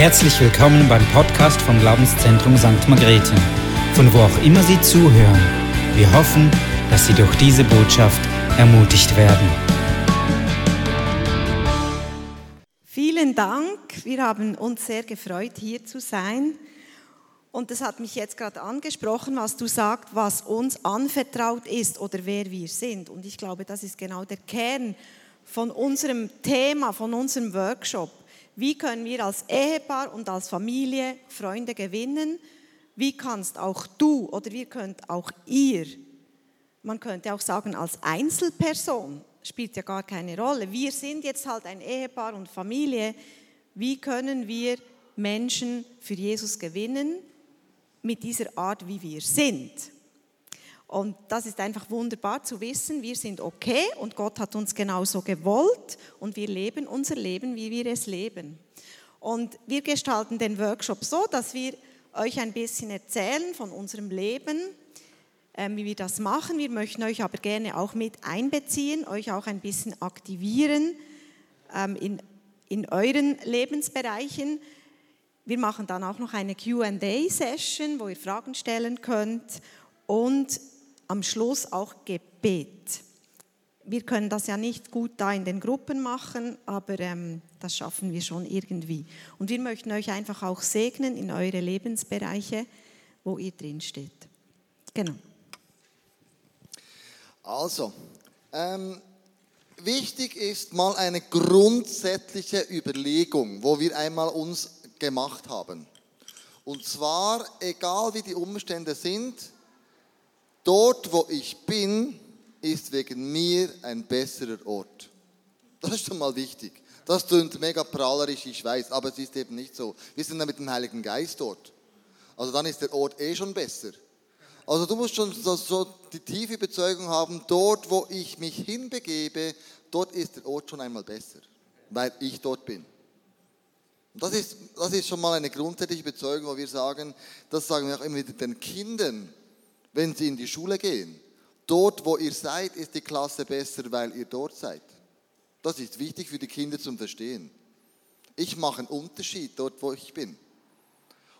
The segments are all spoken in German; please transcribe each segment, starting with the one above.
herzlich willkommen beim Podcast vom Glaubenszentrum St. Margrethe, von wo auch immer Sie zuhören. Wir hoffen, dass Sie durch diese Botschaft ermutigt werden. Vielen Dank. Wir haben uns sehr gefreut, hier zu sein. Und es hat mich jetzt gerade angesprochen, was du sagst, was uns anvertraut ist oder wer wir sind. Und ich glaube, das ist genau der Kern von unserem Thema, von unserem Workshop. Wie können wir als Ehepaar und als Familie Freunde gewinnen? Wie kannst auch du oder wie könnt auch ihr, man könnte auch sagen als Einzelperson, spielt ja gar keine Rolle. Wir sind jetzt halt ein Ehepaar und Familie. Wie können wir Menschen für Jesus gewinnen mit dieser Art, wie wir sind? Und das ist einfach wunderbar zu wissen, wir sind okay und Gott hat uns genauso gewollt und wir leben unser Leben, wie wir es leben. Und wir gestalten den Workshop so, dass wir euch ein bisschen erzählen von unserem Leben, ähm, wie wir das machen. Wir möchten euch aber gerne auch mit einbeziehen, euch auch ein bisschen aktivieren ähm, in, in euren Lebensbereichen. Wir machen dann auch noch eine QA-Session, wo ihr Fragen stellen könnt. Und am Schluss auch Gebet. Wir können das ja nicht gut da in den Gruppen machen, aber ähm, das schaffen wir schon irgendwie. Und wir möchten euch einfach auch segnen in eure Lebensbereiche, wo ihr drin steht. Genau. Also, ähm, wichtig ist mal eine grundsätzliche Überlegung, wo wir einmal uns gemacht haben. Und zwar, egal wie die Umstände sind, Dort, wo ich bin, ist wegen mir ein besserer Ort. Das ist schon mal wichtig. Das klingt mega prahlerisch, ich weiß, aber es ist eben nicht so. Wir sind da mit dem Heiligen Geist dort. Also dann ist der Ort eh schon besser. Also du musst schon so, die tiefe Überzeugung haben, dort, wo ich mich hinbegebe, dort ist der Ort schon einmal besser, weil ich dort bin. Und das ist, das ist schon mal eine grundsätzliche Bezeugung, wo wir sagen, das sagen wir auch immer wieder den Kindern, wenn sie in die Schule gehen. Dort, wo ihr seid, ist die Klasse besser, weil ihr dort seid. Das ist wichtig für die Kinder zum Verstehen. Ich mache einen Unterschied dort, wo ich bin.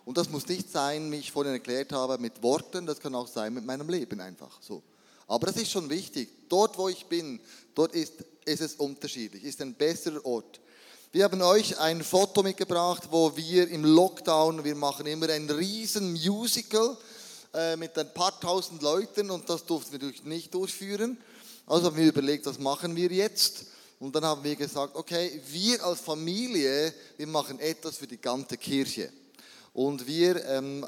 Und das muss nicht sein, wie ich vorhin erklärt habe, mit Worten, das kann auch sein mit meinem Leben einfach so. Aber das ist schon wichtig. Dort, wo ich bin, dort ist, ist es unterschiedlich, ist ein besserer Ort. Wir haben euch ein Foto mitgebracht, wo wir im Lockdown, wir machen immer ein riesen Musical, äh, mit ein paar tausend Leuten und das durften wir nicht durchführen. Also haben wir überlegt, was machen wir jetzt? Und dann haben wir gesagt, okay, wir als Familie, wir machen etwas für die ganze Kirche. Und wir ähm,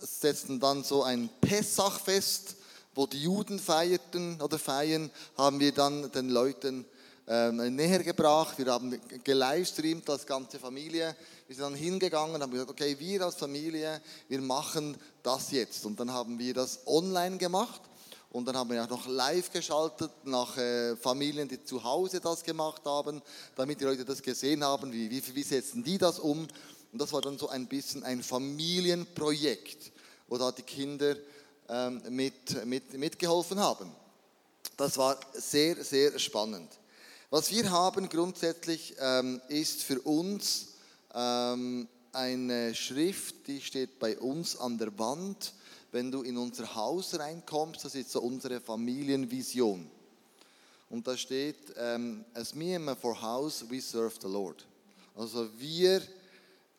setzten dann so ein Pessachfest, wo die Juden feierten oder feiern, haben wir dann den Leuten ähm, näher gebracht. Wir haben gelivestreamt als ganze Familie. Wir sind dann hingegangen und haben gesagt, okay, wir als Familie, wir machen das jetzt. Und dann haben wir das online gemacht. Und dann haben wir auch noch live geschaltet nach äh, Familien, die zu Hause das gemacht haben, damit die Leute das gesehen haben, wie, wie, wie setzen die das um. Und das war dann so ein bisschen ein Familienprojekt, wo da die Kinder ähm, mit, mit, mitgeholfen haben. Das war sehr, sehr spannend. Was wir haben grundsätzlich ähm, ist für uns eine Schrift, die steht bei uns an der Wand. Wenn du in unser Haus reinkommst, das ist so unsere Familienvision. Und da steht, ähm, as me and my for house, we serve the Lord. Also wir,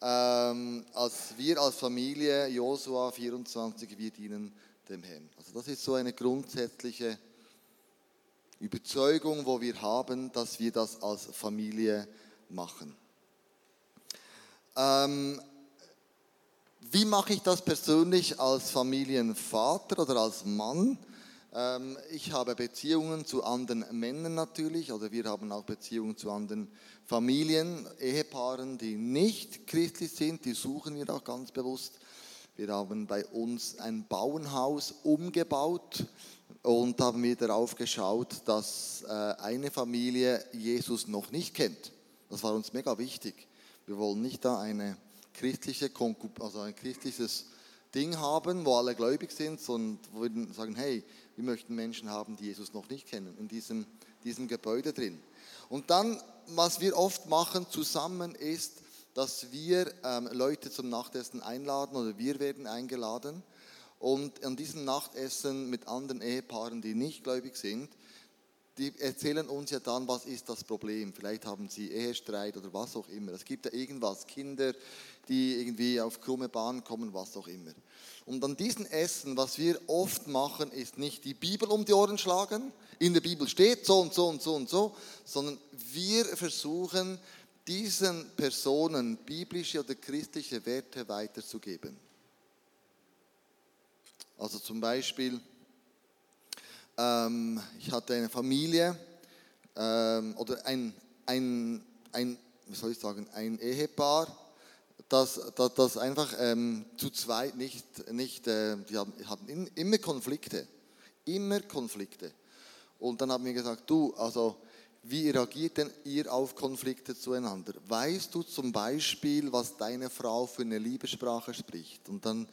ähm, als wir als Familie, Josua 24, wir dienen dem Herrn. Also das ist so eine grundsätzliche Überzeugung, wo wir haben, dass wir das als Familie machen. Ähm, wie mache ich das persönlich als Familienvater oder als Mann? Ähm, ich habe Beziehungen zu anderen Männern natürlich, oder wir haben auch Beziehungen zu anderen Familien, Ehepaaren, die nicht christlich sind, die suchen wir auch ganz bewusst. Wir haben bei uns ein Bauernhaus umgebaut und haben wir darauf geschaut, dass äh, eine Familie Jesus noch nicht kennt. Das war uns mega wichtig. Wir wollen nicht da eine christliche also ein christliches Ding haben, wo alle gläubig sind, sondern wir sagen, hey, wir möchten Menschen haben, die Jesus noch nicht kennen, in diesem, diesem Gebäude drin. Und dann, was wir oft machen zusammen, ist, dass wir ähm, Leute zum Nachtessen einladen oder wir werden eingeladen. Und an diesem Nachtessen mit anderen Ehepaaren, die nicht gläubig sind, die erzählen uns ja dann, was ist das Problem. Vielleicht haben sie Ehestreit oder was auch immer. Es gibt ja irgendwas, Kinder, die irgendwie auf krumme Bahn kommen, was auch immer. Und an diesem Essen, was wir oft machen, ist nicht die Bibel um die Ohren schlagen, in der Bibel steht so und so und so und so, sondern wir versuchen, diesen Personen biblische oder christliche Werte weiterzugeben. Also zum Beispiel, ähm, ich hatte eine Familie ähm, oder ein, ein, ein, wie soll ich sagen, ein Ehepaar, das, das, das einfach ähm, zu zweit nicht, nicht äh, die haben, hatten immer Konflikte, immer Konflikte. Und dann haben wir gesagt, du, also wie reagiert denn ihr auf Konflikte zueinander? Weißt du zum Beispiel, was deine Frau für eine Liebessprache spricht? Und dann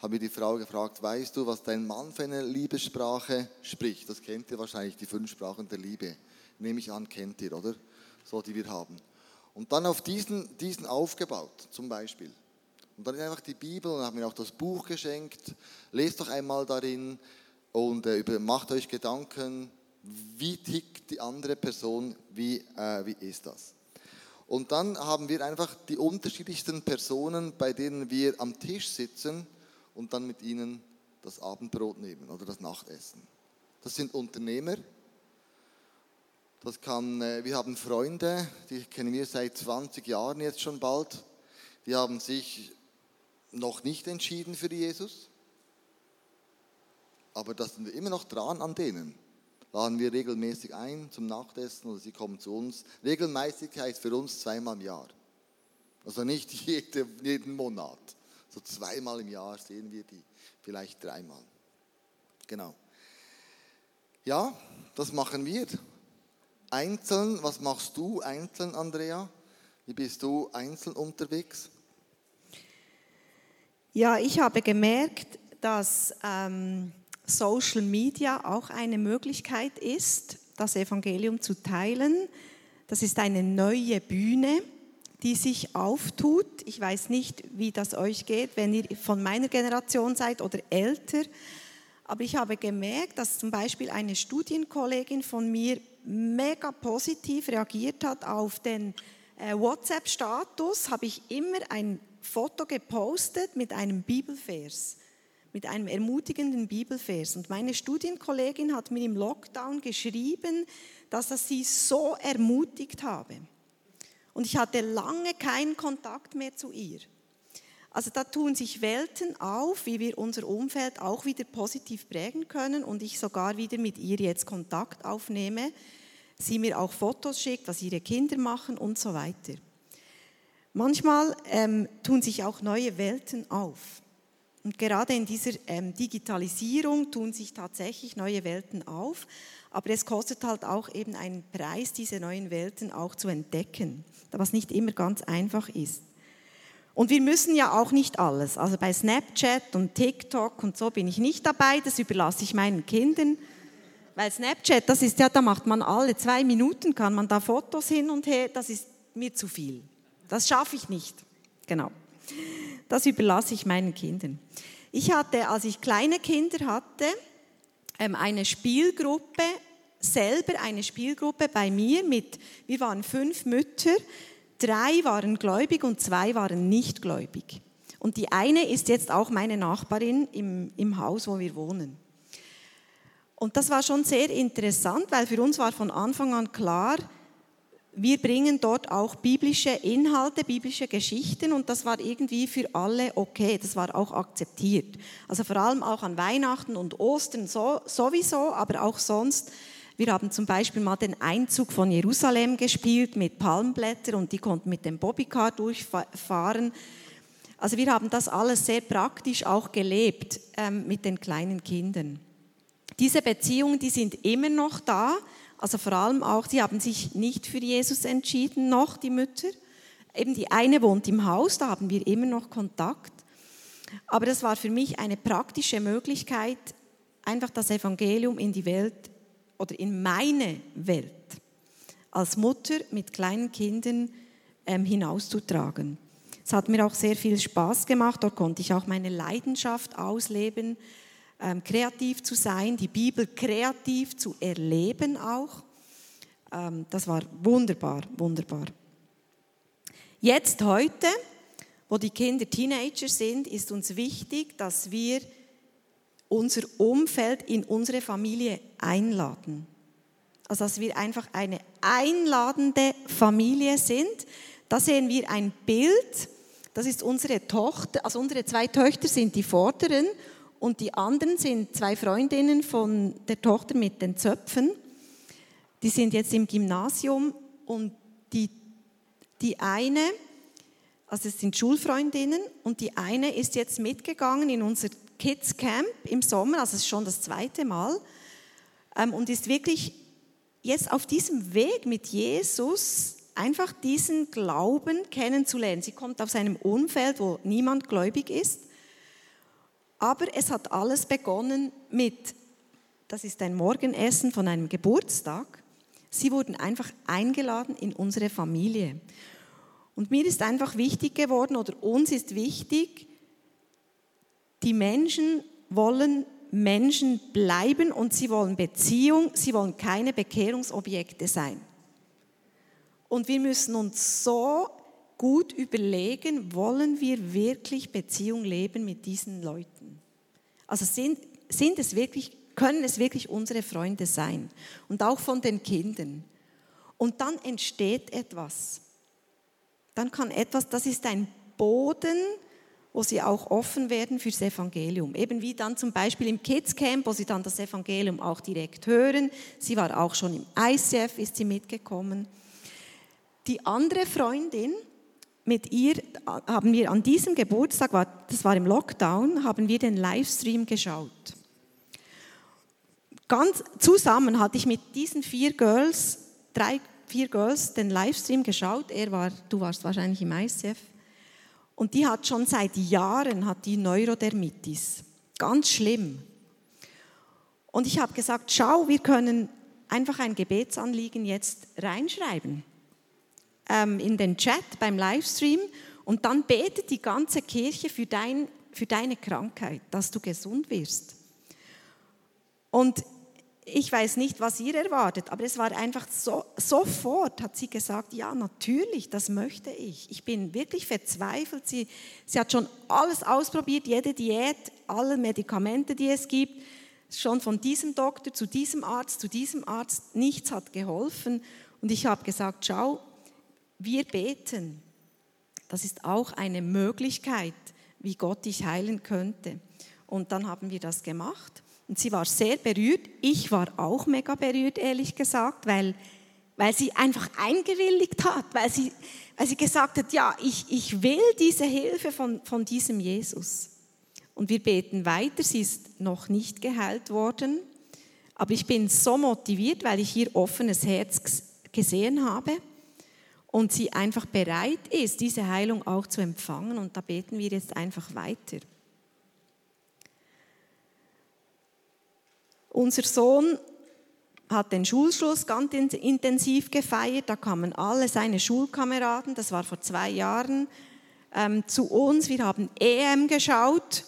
habe ich die Frau gefragt, weißt du, was dein Mann für eine Liebessprache spricht? Das kennt ihr wahrscheinlich, die fünf Sprachen der Liebe. Nehme ich an, kennt ihr, oder? So, die wir haben. Und dann auf diesen, diesen aufgebaut, zum Beispiel. Und dann einfach die Bibel und haben mir auch das Buch geschenkt. Lest doch einmal darin und äh, über, macht euch Gedanken, wie tickt die andere Person, wie, äh, wie ist das. Und dann haben wir einfach die unterschiedlichsten Personen, bei denen wir am Tisch sitzen und dann mit ihnen das Abendbrot nehmen oder das Nachtessen. Das sind Unternehmer. Das kann, äh, wir haben Freunde, die kennen wir seit 20 Jahren jetzt schon bald. Die haben sich noch nicht entschieden für Jesus. Aber da sind wir immer noch dran an denen. Laden wir regelmäßig ein zum Nachtessen oder sie kommen zu uns. Regelmäßigkeit für uns zweimal im Jahr. Also nicht jede, jeden Monat. So zweimal im Jahr sehen wir die, vielleicht dreimal. Genau. Ja, das machen wir. Einzeln, was machst du einzeln, Andrea? Wie bist du einzeln unterwegs? Ja, ich habe gemerkt, dass ähm, Social Media auch eine Möglichkeit ist, das Evangelium zu teilen. Das ist eine neue Bühne die sich auftut. Ich weiß nicht, wie das euch geht, wenn ihr von meiner Generation seid oder älter. Aber ich habe gemerkt, dass zum Beispiel eine Studienkollegin von mir mega positiv reagiert hat auf den äh, WhatsApp-Status, habe ich immer ein Foto gepostet mit einem Bibelvers, mit einem ermutigenden Bibelvers. Und meine Studienkollegin hat mir im Lockdown geschrieben, dass das sie so ermutigt habe. Und ich hatte lange keinen Kontakt mehr zu ihr. Also da tun sich Welten auf, wie wir unser Umfeld auch wieder positiv prägen können und ich sogar wieder mit ihr jetzt Kontakt aufnehme, sie mir auch Fotos schickt, was ihre Kinder machen und so weiter. Manchmal ähm, tun sich auch neue Welten auf. Und gerade in dieser ähm, Digitalisierung tun sich tatsächlich neue Welten auf. Aber es kostet halt auch eben einen Preis, diese neuen Welten auch zu entdecken, was nicht immer ganz einfach ist. Und wir müssen ja auch nicht alles. Also bei Snapchat und TikTok und so bin ich nicht dabei, das überlasse ich meinen Kindern. Weil Snapchat, das ist ja, da macht man alle zwei Minuten, kann man da Fotos hin und her, das ist mir zu viel. Das schaffe ich nicht. Genau. Das überlasse ich meinen Kindern. Ich hatte, als ich kleine Kinder hatte, eine Spielgruppe, selber eine Spielgruppe bei mir mit, wir waren fünf Mütter, drei waren gläubig und zwei waren nicht gläubig. Und die eine ist jetzt auch meine Nachbarin im, im Haus, wo wir wohnen. Und das war schon sehr interessant, weil für uns war von Anfang an klar, wir bringen dort auch biblische Inhalte, biblische Geschichten und das war irgendwie für alle okay, das war auch akzeptiert. Also vor allem auch an Weihnachten und Ostern so, sowieso, aber auch sonst. Wir haben zum Beispiel mal den Einzug von Jerusalem gespielt mit Palmblättern und die konnten mit dem Bobbycar durchfahren. Also wir haben das alles sehr praktisch auch gelebt ähm, mit den kleinen Kindern. Diese Beziehungen, die sind immer noch da. Also vor allem auch, sie haben sich nicht für Jesus entschieden, noch die Mütter. Eben die eine wohnt im Haus, da haben wir immer noch Kontakt. Aber das war für mich eine praktische Möglichkeit, einfach das Evangelium in die Welt oder in meine Welt als Mutter mit kleinen Kindern ähm, hinauszutragen. Es hat mir auch sehr viel Spaß gemacht. Dort konnte ich auch meine Leidenschaft ausleben, ähm, kreativ zu sein, die Bibel kreativ zu erleben auch. Ähm, das war wunderbar, wunderbar. Jetzt heute, wo die Kinder Teenager sind, ist uns wichtig, dass wir unser Umfeld in unsere Familie einladen. Also dass wir einfach eine einladende Familie sind. Da sehen wir ein Bild. Das ist unsere Tochter, also unsere zwei Töchter sind die Vorderen und die anderen sind zwei Freundinnen von der Tochter mit den Zöpfen. Die sind jetzt im Gymnasium und die, die eine, also es sind Schulfreundinnen und die eine ist jetzt mitgegangen in unser Kids Camp im Sommer, also es ist schon das zweite Mal ähm, und ist wirklich jetzt auf diesem Weg mit Jesus einfach diesen Glauben kennenzulernen. Sie kommt aus einem Umfeld, wo niemand gläubig ist aber es hat alles begonnen mit, das ist ein Morgenessen von einem Geburtstag. Sie wurden einfach eingeladen in unsere Familie. Und mir ist einfach wichtig geworden, oder uns ist wichtig, die Menschen wollen Menschen bleiben und sie wollen Beziehung, sie wollen keine Bekehrungsobjekte sein. Und wir müssen uns so gut überlegen, wollen wir wirklich Beziehung leben mit diesen Leuten? Also sind, sind es wirklich, können es wirklich unsere Freunde sein? Und auch von den Kindern. Und dann entsteht etwas. Dann kann etwas, das ist ein Boden, wo sie auch offen werden fürs Evangelium. Eben wie dann zum Beispiel im Kids Camp, wo sie dann das Evangelium auch direkt hören. Sie war auch schon im ICF, ist sie mitgekommen. Die andere Freundin, mit ihr haben wir an diesem Geburtstag, das war im Lockdown, haben wir den Livestream geschaut. Ganz zusammen hatte ich mit diesen vier Girls, drei, vier Girls, den Livestream geschaut. Er war, du warst wahrscheinlich im ICF. Und die hat schon seit Jahren hat die Neurodermitis. Ganz schlimm. Und ich habe gesagt, schau, wir können einfach ein Gebetsanliegen jetzt reinschreiben ähm, in den Chat beim Livestream und dann betet die ganze Kirche für, dein, für deine Krankheit, dass du gesund wirst. Und ich weiß nicht, was ihr erwartet, aber es war einfach so, sofort hat sie gesagt, ja, natürlich, das möchte ich. Ich bin wirklich verzweifelt. Sie, sie hat schon alles ausprobiert, jede Diät, alle Medikamente, die es gibt, schon von diesem Doktor zu diesem Arzt, zu diesem Arzt, nichts hat geholfen. Und ich habe gesagt, schau, wir beten. Das ist auch eine Möglichkeit, wie Gott dich heilen könnte. Und dann haben wir das gemacht. Und sie war sehr berührt. Ich war auch mega berührt, ehrlich gesagt, weil, weil sie einfach eingewilligt hat, weil sie, weil sie gesagt hat, ja, ich, ich will diese Hilfe von, von diesem Jesus. Und wir beten weiter. Sie ist noch nicht geheilt worden. Aber ich bin so motiviert, weil ich ihr offenes Herz gesehen habe und sie einfach bereit ist, diese Heilung auch zu empfangen. Und da beten wir jetzt einfach weiter. Unser Sohn hat den Schulschluss ganz intensiv gefeiert. Da kamen alle seine Schulkameraden, das war vor zwei Jahren, ähm, zu uns. Wir haben EM geschaut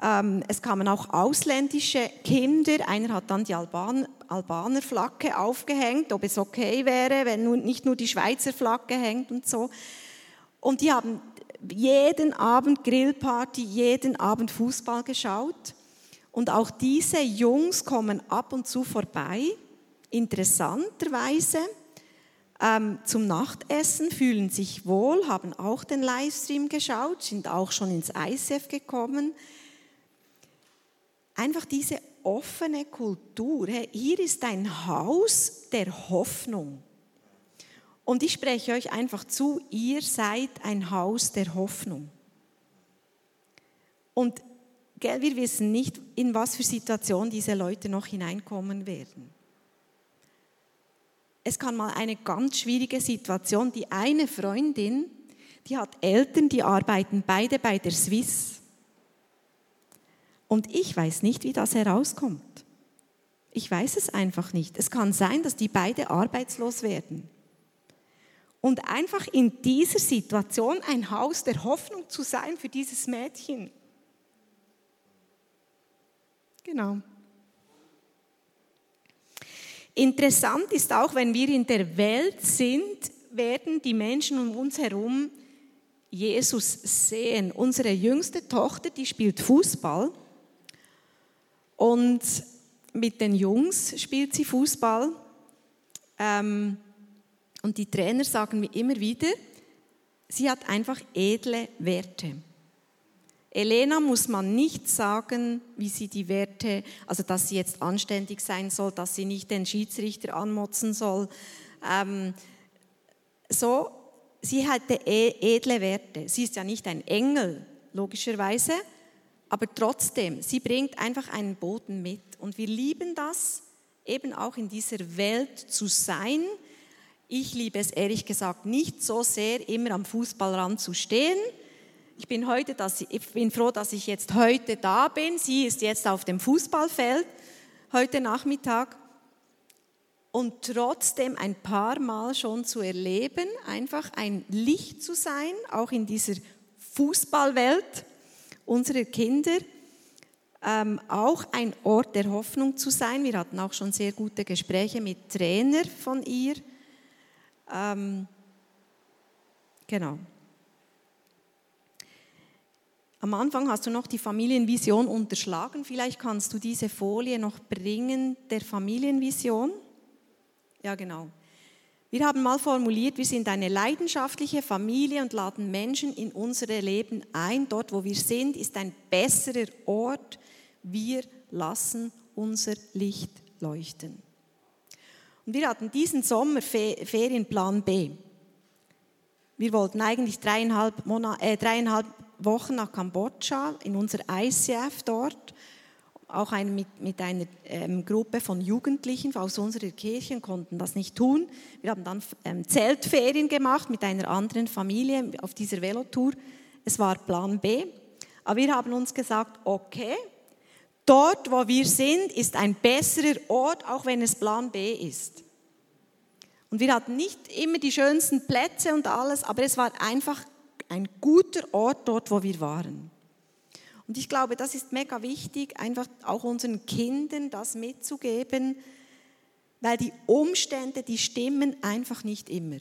ähm, es kamen auch ausländische Kinder. Einer hat dann die Alban Albaner Flagge aufgehängt, ob es okay wäre, wenn nun nicht nur die Schweizer Flagge hängt und so. Und die haben jeden Abend Grillparty, jeden Abend Fußball geschaut. Und auch diese Jungs kommen ab und zu vorbei, interessanterweise, ähm, zum Nachtessen, fühlen sich wohl, haben auch den Livestream geschaut, sind auch schon ins ICF gekommen einfach diese offene Kultur. Hier ist ein Haus der Hoffnung. Und ich spreche euch einfach zu, ihr seid ein Haus der Hoffnung. Und gell, wir wissen nicht, in was für Situation diese Leute noch hineinkommen werden. Es kann mal eine ganz schwierige Situation. Die eine Freundin, die hat Eltern, die arbeiten beide bei der Swiss. Und ich weiß nicht, wie das herauskommt. Ich weiß es einfach nicht. Es kann sein, dass die beide arbeitslos werden. Und einfach in dieser Situation ein Haus der Hoffnung zu sein für dieses Mädchen. Genau. Interessant ist auch, wenn wir in der Welt sind, werden die Menschen um uns herum Jesus sehen. Unsere jüngste Tochter, die spielt Fußball und mit den Jungs spielt sie Fußball. Ähm, und die Trainer sagen mir immer wieder, sie hat einfach edle Werte. Elena muss man nicht sagen, wie sie die Werte, also dass sie jetzt anständig sein soll, dass sie nicht den Schiedsrichter anmotzen soll. Ähm, so, sie hatte e-, edle Werte. Sie ist ja nicht ein Engel, logischerweise, aber trotzdem, sie bringt einfach einen Boden mit. Und wir lieben das, eben auch in dieser Welt zu sein. Ich liebe es ehrlich gesagt nicht so sehr, immer am Fußballrand zu stehen ich bin, heute, dass ich, ich bin froh, dass ich jetzt heute da bin. Sie ist jetzt auf dem Fußballfeld heute Nachmittag. Und trotzdem ein paar Mal schon zu erleben, einfach ein Licht zu sein, auch in dieser Fußballwelt unserer Kinder, ähm, auch ein Ort der Hoffnung zu sein. Wir hatten auch schon sehr gute Gespräche mit Trainer von ihr. Ähm, genau. Am Anfang hast du noch die Familienvision unterschlagen. Vielleicht kannst du diese Folie noch bringen der Familienvision. Ja, genau. Wir haben mal formuliert, wir sind eine leidenschaftliche Familie und laden Menschen in unsere Leben ein. Dort, wo wir sind, ist ein besserer Ort. Wir lassen unser Licht leuchten. Und wir hatten diesen Sommer Ferienplan B. Wir wollten eigentlich dreieinhalb, Monate, äh, dreieinhalb Wochen nach Kambodscha in unser ICF dort, auch ein, mit, mit einer ähm, Gruppe von Jugendlichen aus unserer Kirche konnten das nicht tun. Wir haben dann ähm, Zeltferien gemacht mit einer anderen Familie auf dieser Velotour. Es war Plan B. Aber wir haben uns gesagt, okay, dort, wo wir sind, ist ein besserer Ort, auch wenn es Plan B ist. Und wir hatten nicht immer die schönsten Plätze und alles, aber es war einfach ein guter Ort dort, wo wir waren. Und ich glaube, das ist mega wichtig, einfach auch unseren Kindern das mitzugeben, weil die Umstände, die stimmen einfach nicht immer.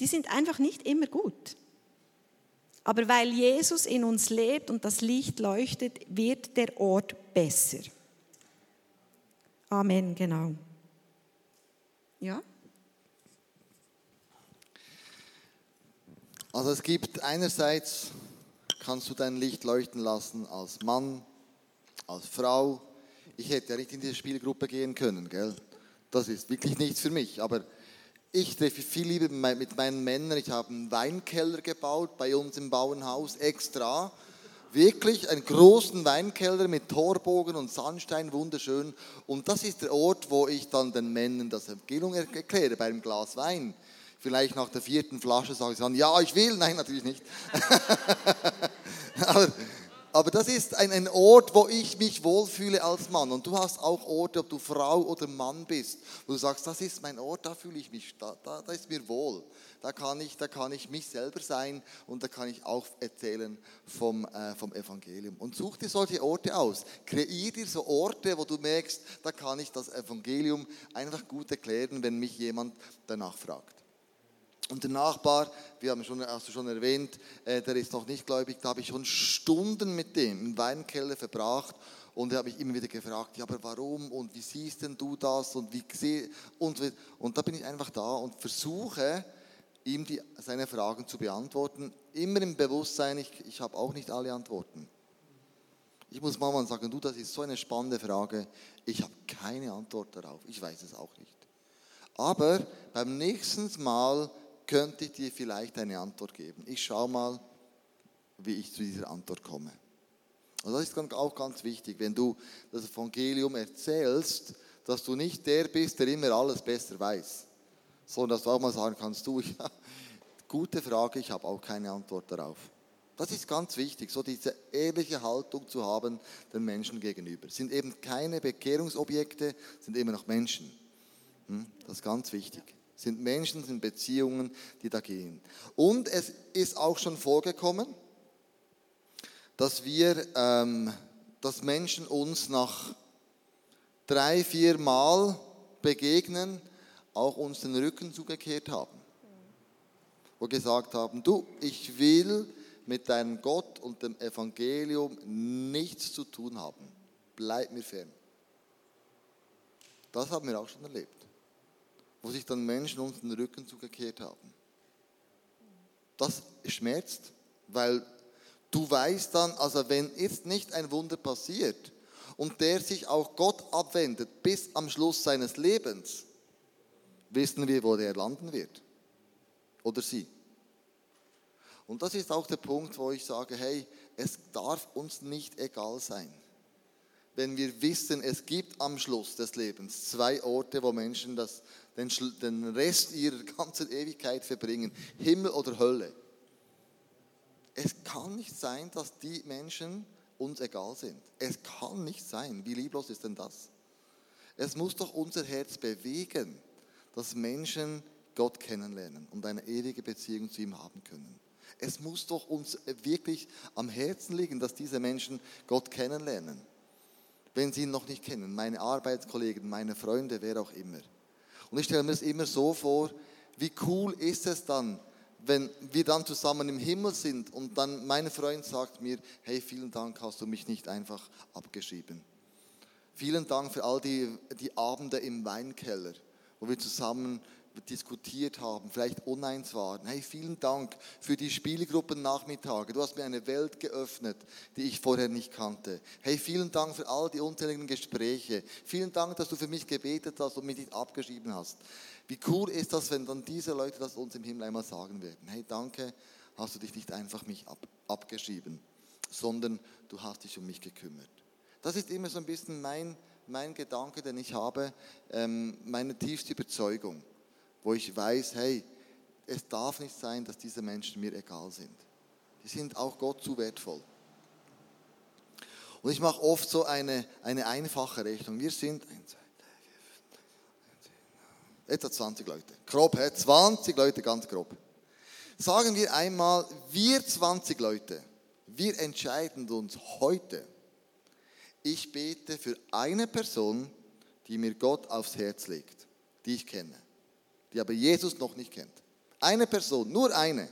Die sind einfach nicht immer gut. Aber weil Jesus in uns lebt und das Licht leuchtet, wird der Ort besser. Amen, genau. Ja? Also es gibt einerseits, kannst du dein Licht leuchten lassen als Mann, als Frau. Ich hätte ja nicht in diese Spielgruppe gehen können, gell? Das ist wirklich nichts für mich. Aber ich treffe viel lieber mit meinen Männern. Ich habe einen Weinkeller gebaut bei uns im Bauernhaus extra. Wirklich einen großen Weinkeller mit Torbogen und Sandstein, wunderschön. Und das ist der Ort, wo ich dann den Männern das Empfehlung erkläre, bei einem Glas Wein. Vielleicht nach der vierten Flasche sage ich dann, ja, ich will. Nein, natürlich nicht. aber, aber, das ist ein, ein Ort, wo ich mich wohlfühle als Mann. Und du hast auch Orte, ob du Frau oder Mann bist, wo du sagst, das ist mein Ort, da fühle ich mich, da, da, da ist mir wohl. Da kann, ich, da kann ich mich selber sein und da kann ich auch erzählen vom, äh, vom Evangelium. Und such dir solche Orte aus. Kreier dir so Orte, wo du merkst, da kann ich das Evangelium einfach gut erklären, wenn mich jemand danach fragt. Und der Nachbar, wir haben schon, hast du schon erwähnt, äh, der ist noch nicht gläubig, da habe ich schon Stunden mit dem im Weinkeller verbracht und er hat mich immer wieder gefragt, ja, aber warum und wie siehst denn du das und wie und, und da bin ich einfach da und versuche ihm die, seine Fragen zu beantworten, immer im Bewusstsein, ich, ich habe auch nicht alle Antworten. Ich muss manchmal sagen, du, das ist so eine spannende Frage, ich habe keine Antwort darauf, ich weiß es auch nicht. Aber beim nächsten Mal könnte ich dir vielleicht eine Antwort geben. Ich schaue mal, wie ich zu dieser Antwort komme. Und das ist auch ganz wichtig, wenn du das Evangelium erzählst, dass du nicht der bist, der immer alles besser weiß, sondern dass du auch mal sagen kannst, du, ja, gute Frage, ich habe auch keine Antwort darauf. Das ist ganz wichtig, so diese ehrliche Haltung zu haben den Menschen gegenüber. Sind eben keine Bekehrungsobjekte, sind immer noch Menschen. Hm? Das ist ganz wichtig. Sind Menschen, sind Beziehungen, die da gehen. Und es ist auch schon vorgekommen, dass wir, ähm, dass Menschen uns nach drei, vier Mal begegnen, auch uns den Rücken zugekehrt haben. Wo gesagt haben, du, ich will mit deinem Gott und dem Evangelium nichts zu tun haben. Bleib mir fern. Das haben wir auch schon erlebt. Wo sich dann Menschen uns den Rücken zugekehrt haben. Das schmerzt, weil du weißt dann, also wenn jetzt nicht ein Wunder passiert und der sich auch Gott abwendet bis am Schluss seines Lebens, wissen wir, wo der landen wird. Oder sie. Und das ist auch der Punkt, wo ich sage, hey, es darf uns nicht egal sein. Wenn wir wissen, es gibt am Schluss des Lebens zwei Orte, wo Menschen das, den, Rest ihrer ganzen Ewigkeit verbringen, Himmel oder Hölle. Es kann nicht sein, dass die Menschen uns egal sind. Es kann nicht sein. Wie lieblos ist denn das? Es muss doch unser Herz bewegen, dass Menschen Gott kennenlernen und eine ewige Beziehung zu ihm haben können. Es muss doch uns wirklich am Herzen liegen, dass diese Menschen Gott kennenlernen, wenn sie ihn noch nicht kennen. Meine Arbeitskollegen, meine Freunde, wer auch immer. Und ich stelle mir das immer so vor, wie cool ist es dann, wenn wir dann zusammen im Himmel sind und dann mein Freund sagt mir, hey, vielen Dank, hast du mich nicht einfach abgeschrieben. Vielen Dank für all die, die Abende im Weinkeller, wo wir zusammen diskutiert haben, vielleicht uneins waren. Hey, vielen Dank für die Spielgruppen-Nachmittage. Du hast mir eine Welt geöffnet, die ich vorher nicht kannte. Hey, vielen Dank für all die unzähligen Gespräche. Vielen Dank, dass du für mich gebetet hast und mich nicht abgeschrieben hast. Wie cool ist das, wenn dann diese Leute das uns im Himmel einmal sagen werden. Hey, danke, hast du dich nicht einfach mich ab, abgeschrieben, sondern du hast dich um mich gekümmert. Das ist immer so ein bisschen mein, mein Gedanke, den ich habe, ähm, meine tiefste Überzeugung wo ich weiß, hey, es darf nicht sein, dass diese Menschen mir egal sind. Die sind auch Gott zu wertvoll. Und ich mache oft so eine, eine einfache Rechnung. Wir sind etwa 20 Leute. Grob, 20 Leute, ganz grob. Sagen wir einmal, wir 20 Leute, wir entscheiden uns heute, ich bete für eine Person, die mir Gott aufs Herz legt, die ich kenne die aber Jesus noch nicht kennt. Eine Person, nur eine.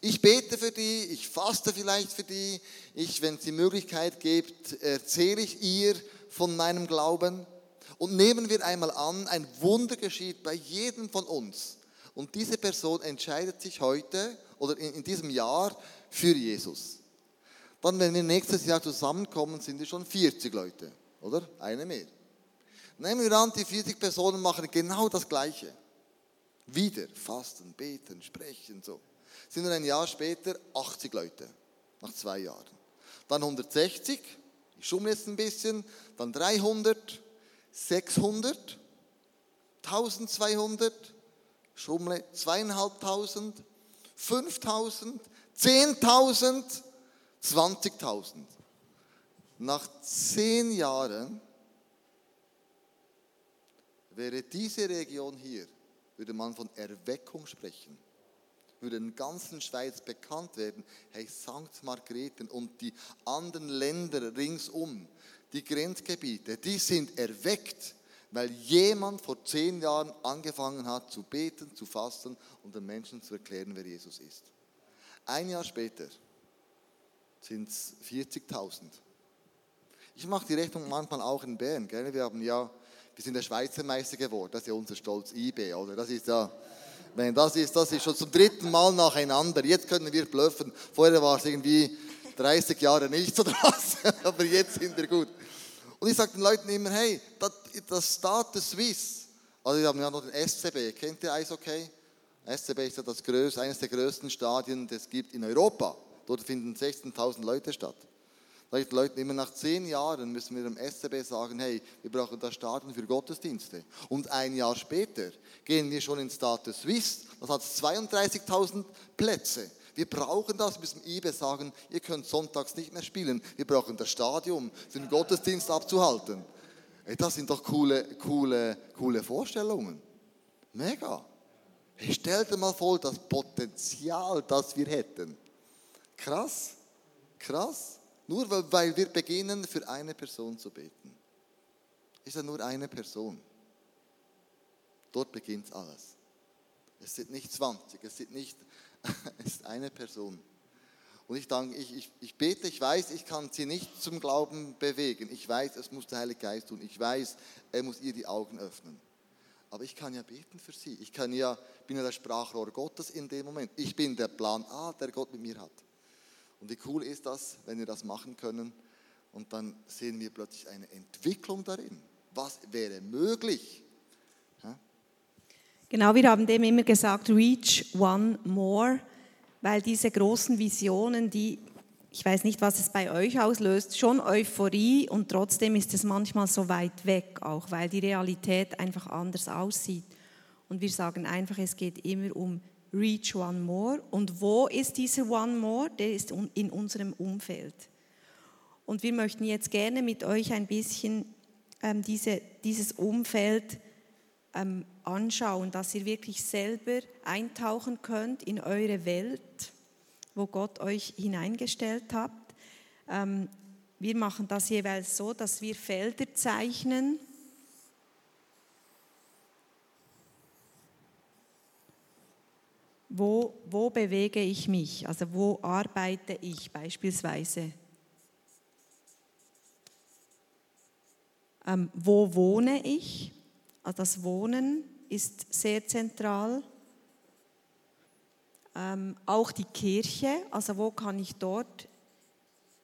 Ich bete für die, ich faste vielleicht für die, ich, wenn es die Möglichkeit gibt, erzähle ich ihr von meinem Glauben. Und nehmen wir einmal an, ein Wunder geschieht bei jedem von uns. Und diese Person entscheidet sich heute oder in, in diesem Jahr für Jesus. Dann, wenn wir nächstes Jahr zusammenkommen, sind wir schon 40 Leute, oder? Eine mehr. Nehmen wir an, die 40 Personen machen genau das Gleiche. Wieder fasten, beten, sprechen, so. Sind dann ein Jahr später 80 Leute, nach zwei Jahren. Dann 160, ich schummle jetzt ein bisschen, dann 300, 600, 1200, schummle, zweieinhalbtausend, 5000, 10.000, 20.000. Nach zehn Jahren wäre diese Region hier würde man von Erweckung sprechen. Würde in der ganzen Schweiz bekannt werden, hey, St. Margrethen und die anderen Länder ringsum, die Grenzgebiete, die sind erweckt, weil jemand vor zehn Jahren angefangen hat zu beten, zu fasten und den Menschen zu erklären, wer Jesus ist. Ein Jahr später sind es 40.000. Ich mache die Rechnung manchmal auch in Bern. Gell? Wir haben ja wir sind der Schweizer Meister geworden. Das ist ja unser Stolz IB, oder? Das ist ja, wenn das ist, das ist schon zum dritten Mal nacheinander. Jetzt können wir blöffen. Vorher war es irgendwie 30 Jahre nicht so was, aber jetzt sind wir gut. Und ich sage den Leuten immer, hey, das, das Stade Suisse, also wir haben ja noch den SCB, kennt ihr Eishockey? SCB ist ja das größte, eines der größten Stadien, das es gibt in Europa. Dort finden 16.000 Leute statt. Den Leuten immer, nach zehn Jahren müssen wir dem SCB sagen, hey, wir brauchen das Stadion für Gottesdienste. Und ein Jahr später gehen wir schon ins Status Suisse, das hat 32.000 Plätze. Wir brauchen das, müssen IBE sagen, ihr könnt sonntags nicht mehr spielen. Wir brauchen das Stadion für den Gottesdienst abzuhalten. Hey, das sind doch coole, coole, coole Vorstellungen. Mega. Hey, stell dir mal vor, das Potenzial, das wir hätten. Krass, krass. Nur weil wir beginnen, für eine Person zu beten. Ist ja nur eine Person. Dort beginnt alles. Es sind nicht 20, es sind nicht, es ist eine Person. Und ich, danke, ich, ich, ich bete, ich weiß, ich kann sie nicht zum Glauben bewegen. Ich weiß, es muss der Heilige Geist tun. Ich weiß, er muss ihr die Augen öffnen. Aber ich kann ja beten für sie. Ich kann ja, bin ja der Sprachrohr Gottes in dem Moment. Ich bin der Plan A, der Gott mit mir hat. Und wie cool ist das, wenn wir das machen können und dann sehen wir plötzlich eine Entwicklung darin. Was wäre möglich? Genau, wir haben dem immer gesagt, reach one more weil diese großen Visionen, die, ich weiß nicht, was es bei euch auslöst, schon Euphorie und trotzdem ist es manchmal so weit weg, auch weil die Realität einfach anders aussieht. Und wir sagen einfach, es geht immer um Reach One More. Und wo ist dieser One More? Der ist in unserem Umfeld. Und wir möchten jetzt gerne mit euch ein bisschen ähm, diese, dieses Umfeld ähm, anschauen, dass ihr wirklich selber eintauchen könnt in eure Welt, wo Gott euch hineingestellt hat. Ähm, wir machen das jeweils so, dass wir Felder zeichnen. Wo, wo bewege ich mich? Also wo arbeite ich beispielsweise? Ähm, wo wohne ich? Also das Wohnen ist sehr zentral. Ähm, auch die Kirche, also wo kann ich dort,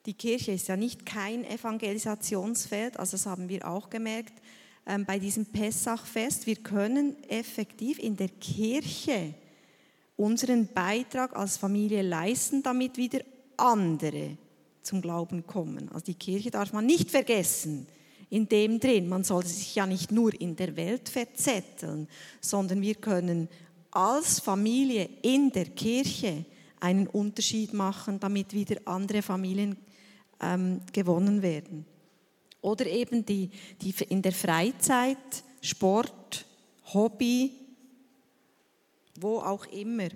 die Kirche ist ja nicht kein Evangelisationsfeld, also das haben wir auch gemerkt ähm, bei diesem Pessachfest. Wir können effektiv in der Kirche unseren Beitrag als Familie leisten, damit wieder andere zum Glauben kommen. Also die Kirche darf man nicht vergessen in dem drin. Man soll sich ja nicht nur in der Welt verzetteln, sondern wir können als Familie in der Kirche einen Unterschied machen, damit wieder andere Familien ähm, gewonnen werden. Oder eben die, die in der Freizeit, Sport, Hobby, wo auch immer.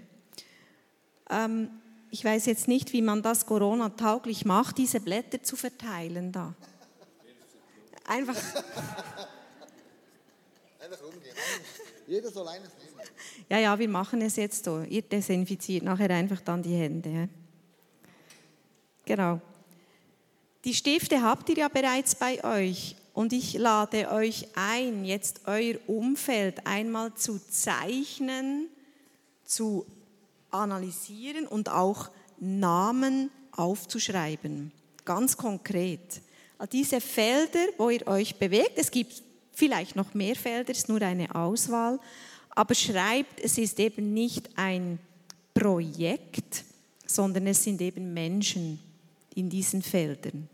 Ähm, ich weiß jetzt nicht, wie man das Corona-tauglich macht, diese Blätter zu verteilen da. Einfach. Einfach rumgehen. Jeder soll eines nehmen. Ja, ja, wir machen es jetzt so. Ihr desinfiziert nachher einfach dann die Hände. Ja. Genau. Die Stifte habt ihr ja bereits bei euch. Und ich lade euch ein, jetzt euer Umfeld einmal zu zeichnen, zu analysieren und auch Namen aufzuschreiben. Ganz konkret diese Felder, wo ihr euch bewegt. Es gibt vielleicht noch mehr Felder, es ist nur eine Auswahl. Aber schreibt, es ist eben nicht ein Projekt, sondern es sind eben Menschen in diesen Feldern.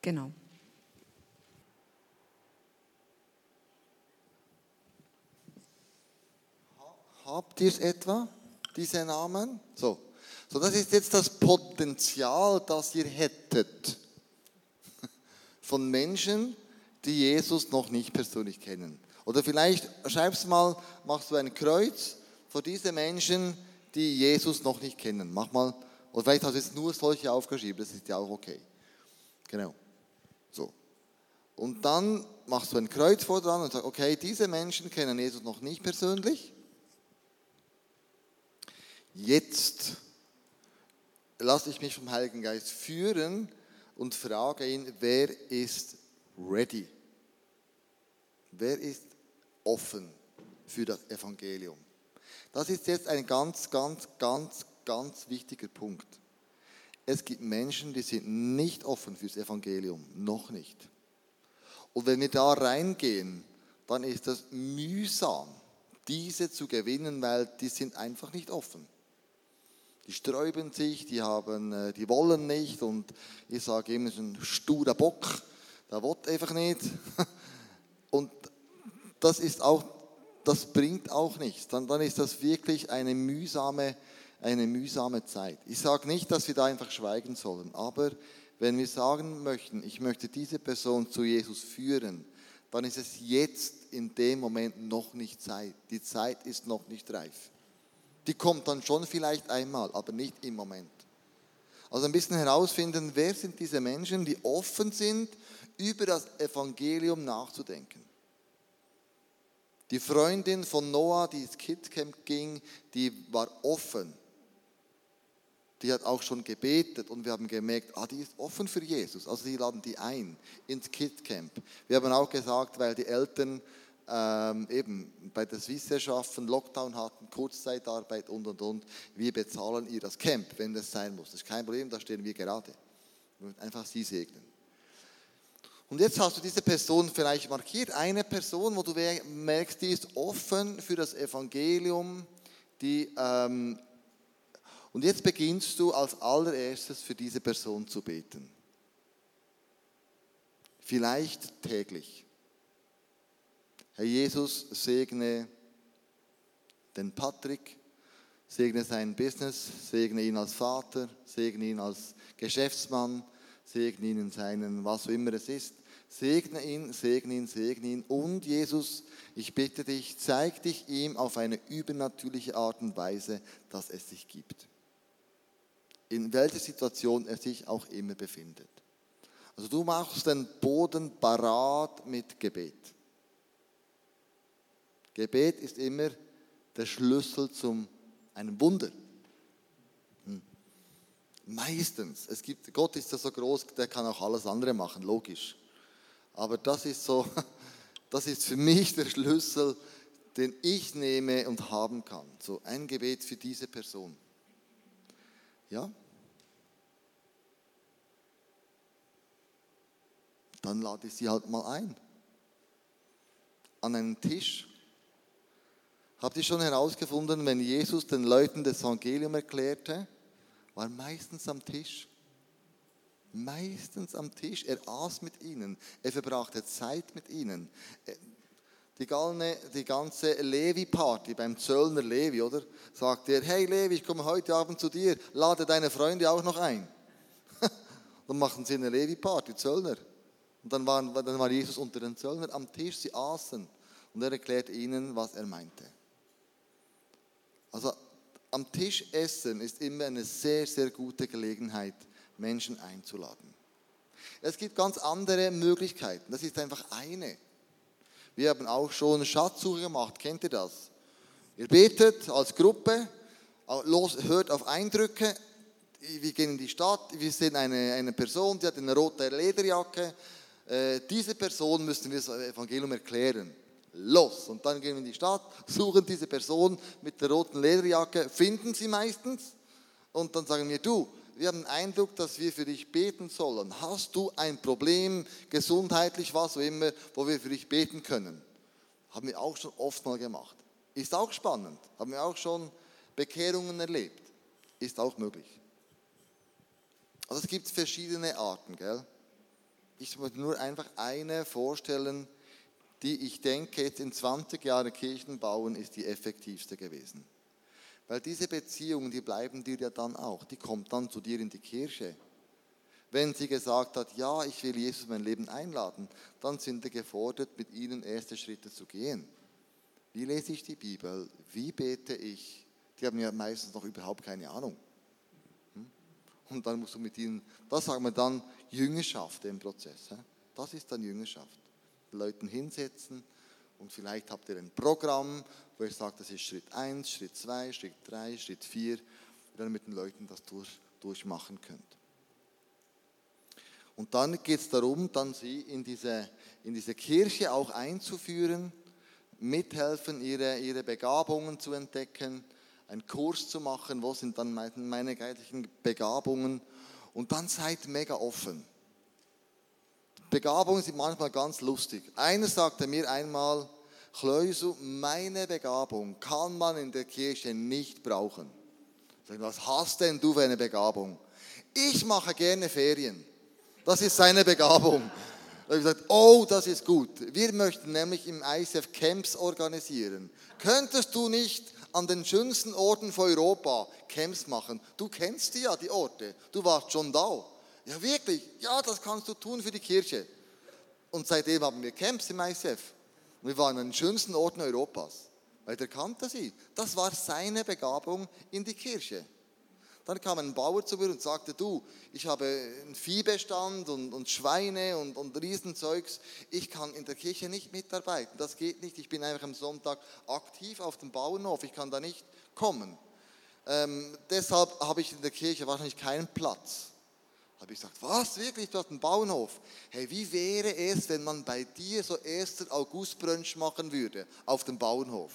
Genau. Habt ihr es etwa, diese Namen? So, so, das ist jetzt das Potenzial, das ihr hättet von Menschen, die Jesus noch nicht persönlich kennen. Oder vielleicht schreibst du mal, machst du ein Kreuz vor diese Menschen, die Jesus noch nicht kennen. Mach mal, oder vielleicht hast du jetzt nur solche aufgeschrieben, das ist ja auch okay. Genau. So. Und dann machst du ein Kreuz vor dran und sagst, okay, diese Menschen kennen Jesus noch nicht persönlich. Jetzt lasse ich mich vom Heiligen Geist führen und frage ihn, wer ist ready? Wer ist offen für das Evangelium? Das ist jetzt ein ganz, ganz, ganz, ganz wichtiger Punkt. Es gibt Menschen, die sind nicht offen fürs Evangelium, noch nicht. Und wenn wir da reingehen, dann ist das mühsam, diese zu gewinnen, weil die sind einfach nicht offen die sträuben sich, die, haben, äh, die wollen nicht und ich sage immer, so ein sturer Bock, der will einfach nicht. Und das ist auch, das bringt auch nichts. Dann, dann ist das wirklich eine mühsame, eine mühsame Zeit. Ich sage nicht, dass wir da einfach schweigen sollen, aber wenn wir sagen möchten, ich möchte diese Person zu Jesus führen, dann ist es jetzt in dem Moment noch nicht Zeit. Die Zeit ist noch nicht reif. Die kommt dann schon vielleicht einmal, aber nicht im Moment. Also ein bisschen herausfinden, wer sind diese Menschen, die offen sind, über das Evangelium nachzudenken. Die Freundin von Noah, die ins Kidscamp ging, die war offen. Die hat auch schon gebetet und wir haben gemerkt, ah, die ist offen für Jesus. Also sie laden die ein ins Kidscamp. Wir haben auch gesagt, weil die Eltern ähm, eben bei der Swisserschaffen Lockdown hatten, Kurzzeitarbeit und und und, wir bezahlen ihr das Camp, wenn das sein muss. Das ist kein Problem, da stehen wir gerade. Einfach sie segnen. Und jetzt hast du diese Person vielleicht markiert, eine Person, wo du merkst, die ist offen für das Evangelium, die, ähm, und jetzt beginnst du als allererstes für diese Person zu beten. Vielleicht täglich. Herr Jesus, segne den Patrick, segne sein Business, segne ihn als Vater, segne ihn als Geschäftsmann, segne ihn in seinen, was auch immer es ist. Segne ihn, segne ihn, segne ihn. Und Jesus, ich bitte dich, zeig dich ihm auf eine übernatürliche Art und Weise, dass es sich gibt. In welcher Situation er sich auch immer befindet. Also du machst den Boden parat mit Gebet. Gebet ist immer der Schlüssel zum einem Wunder. Hm. Meistens. Es gibt, Gott ist ja so groß, der kann auch alles andere machen, logisch. Aber das ist so, das ist für mich der Schlüssel, den ich nehme und haben kann. So ein Gebet für diese Person. Ja? Dann lade ich sie halt mal ein. An einen Tisch. Habt ihr schon herausgefunden, wenn Jesus den Leuten das Evangelium erklärte, war meistens am Tisch meistens am Tisch. Er aß mit ihnen, er verbrachte Zeit mit ihnen. Äh, die, ganze Levi-Party beim Zöllner Levi, oder? Sagt er, hey Levi, ich komme heute Abend zu dir, lade deine Freunde auch noch ein. dann machen sie eine Levi-Party, Zöllner. Und dann, waren, dann war Jesus unter den Zöllnern am Tisch, sie aßen. Und er erklärt ihnen, was er meinte. Also am Tisch essen ist immer eine sehr, sehr gute Gelegenheit, Menschen einzuladen. Es gibt ganz andere Möglichkeiten. Das ist einfach eine. Wir haben auch schon Schatzsuche gemacht. Kennt ihr das? Ihr betet als Gruppe, los, hört auf Eindrücke. Wir gehen in die Stadt, wir sehen eine, eine Person, die hat eine rote Lederjacke. Äh, diese Person müssen wir das Evangelium erklären. Los! Und dann gehen wir in die Stadt, suchen diese Person mit der roten Lederjacke, finden sie meistens. Und dann sagen wir, du, wir haben den Eindruck, dass wir für dich beten sollen. Hast du ein Problem, gesundheitlich, was auch immer, wo wir für dich beten können? Haben wir auch schon oft mal gemacht. Ist auch spannend. Haben wir auch schon Bekehrungen erlebt. Ist auch möglich. Also es gibt verschiedene Arten, gell? Ich möchte nur einfach eine vorstellen, die ich denke, jetzt in 20 Jahren Kirchen bauen, ist die effektivste gewesen. Weil diese Beziehungen, die bleiben dir ja dann auch. Die kommt dann zu dir in die Kirche. Wenn sie gesagt hat, ja, ich will Jesus in mein Leben einladen, dann sind wir gefordert, mit ihnen erste Schritte zu gehen. Wie lese ich die Bibel? Wie bete ich? Die haben ja meistens noch überhaupt keine Ahnung. Hm? Und dann musst du mit ihnen, das sagen wir dann Jüngerschaft im Prozess. Das ist dann Jüngerschaft. Leuten hinsetzen und vielleicht habt ihr ein Programm, wo ihr sagt, das ist Schritt 1, Schritt 2, Schritt 3, Schritt 4, dann mit den Leuten das durch, durchmachen könnt. Und dann geht es darum, dann sie in diese, in diese Kirche auch einzuführen, mithelfen, ihre, ihre Begabungen zu entdecken, einen Kurs zu machen, wo sind dann meine, meine geistlichen Begabungen und dann seid mega offen. Begabungen sind manchmal ganz lustig. Einer sagte mir einmal, Kleusel, meine Begabung kann man in der Kirche nicht brauchen. Was hast denn du für eine Begabung? Ich mache gerne Ferien. Das ist seine Begabung. Da habe ich gesagt, oh, das ist gut. Wir möchten nämlich im ICF Camps organisieren. Könntest du nicht an den schönsten Orten von Europa Camps machen? Du kennst die ja, die Orte. Du warst schon da. Ja, wirklich. Ja, das kannst du tun für die Kirche. Und seitdem haben wir Camps im ICF. Wir waren an den schönsten Orten Europas, weil der kannte sie. Das war seine Begabung in die Kirche. Dann kam ein Bauer zu mir und sagte, du, ich habe einen Viehbestand und, und Schweine und, und Riesenzeugs. Ich kann in der Kirche nicht mitarbeiten. Das geht nicht. Ich bin einfach am Sonntag aktiv auf dem Bauernhof. Ich kann da nicht kommen. Ähm, deshalb habe ich in der Kirche wahrscheinlich keinen Platz. Habe ich gesagt, was wirklich, du hast einen Bauernhof? Hey, wie wäre es, wenn man bei dir so 1. August Brunch machen würde auf dem Bauernhof?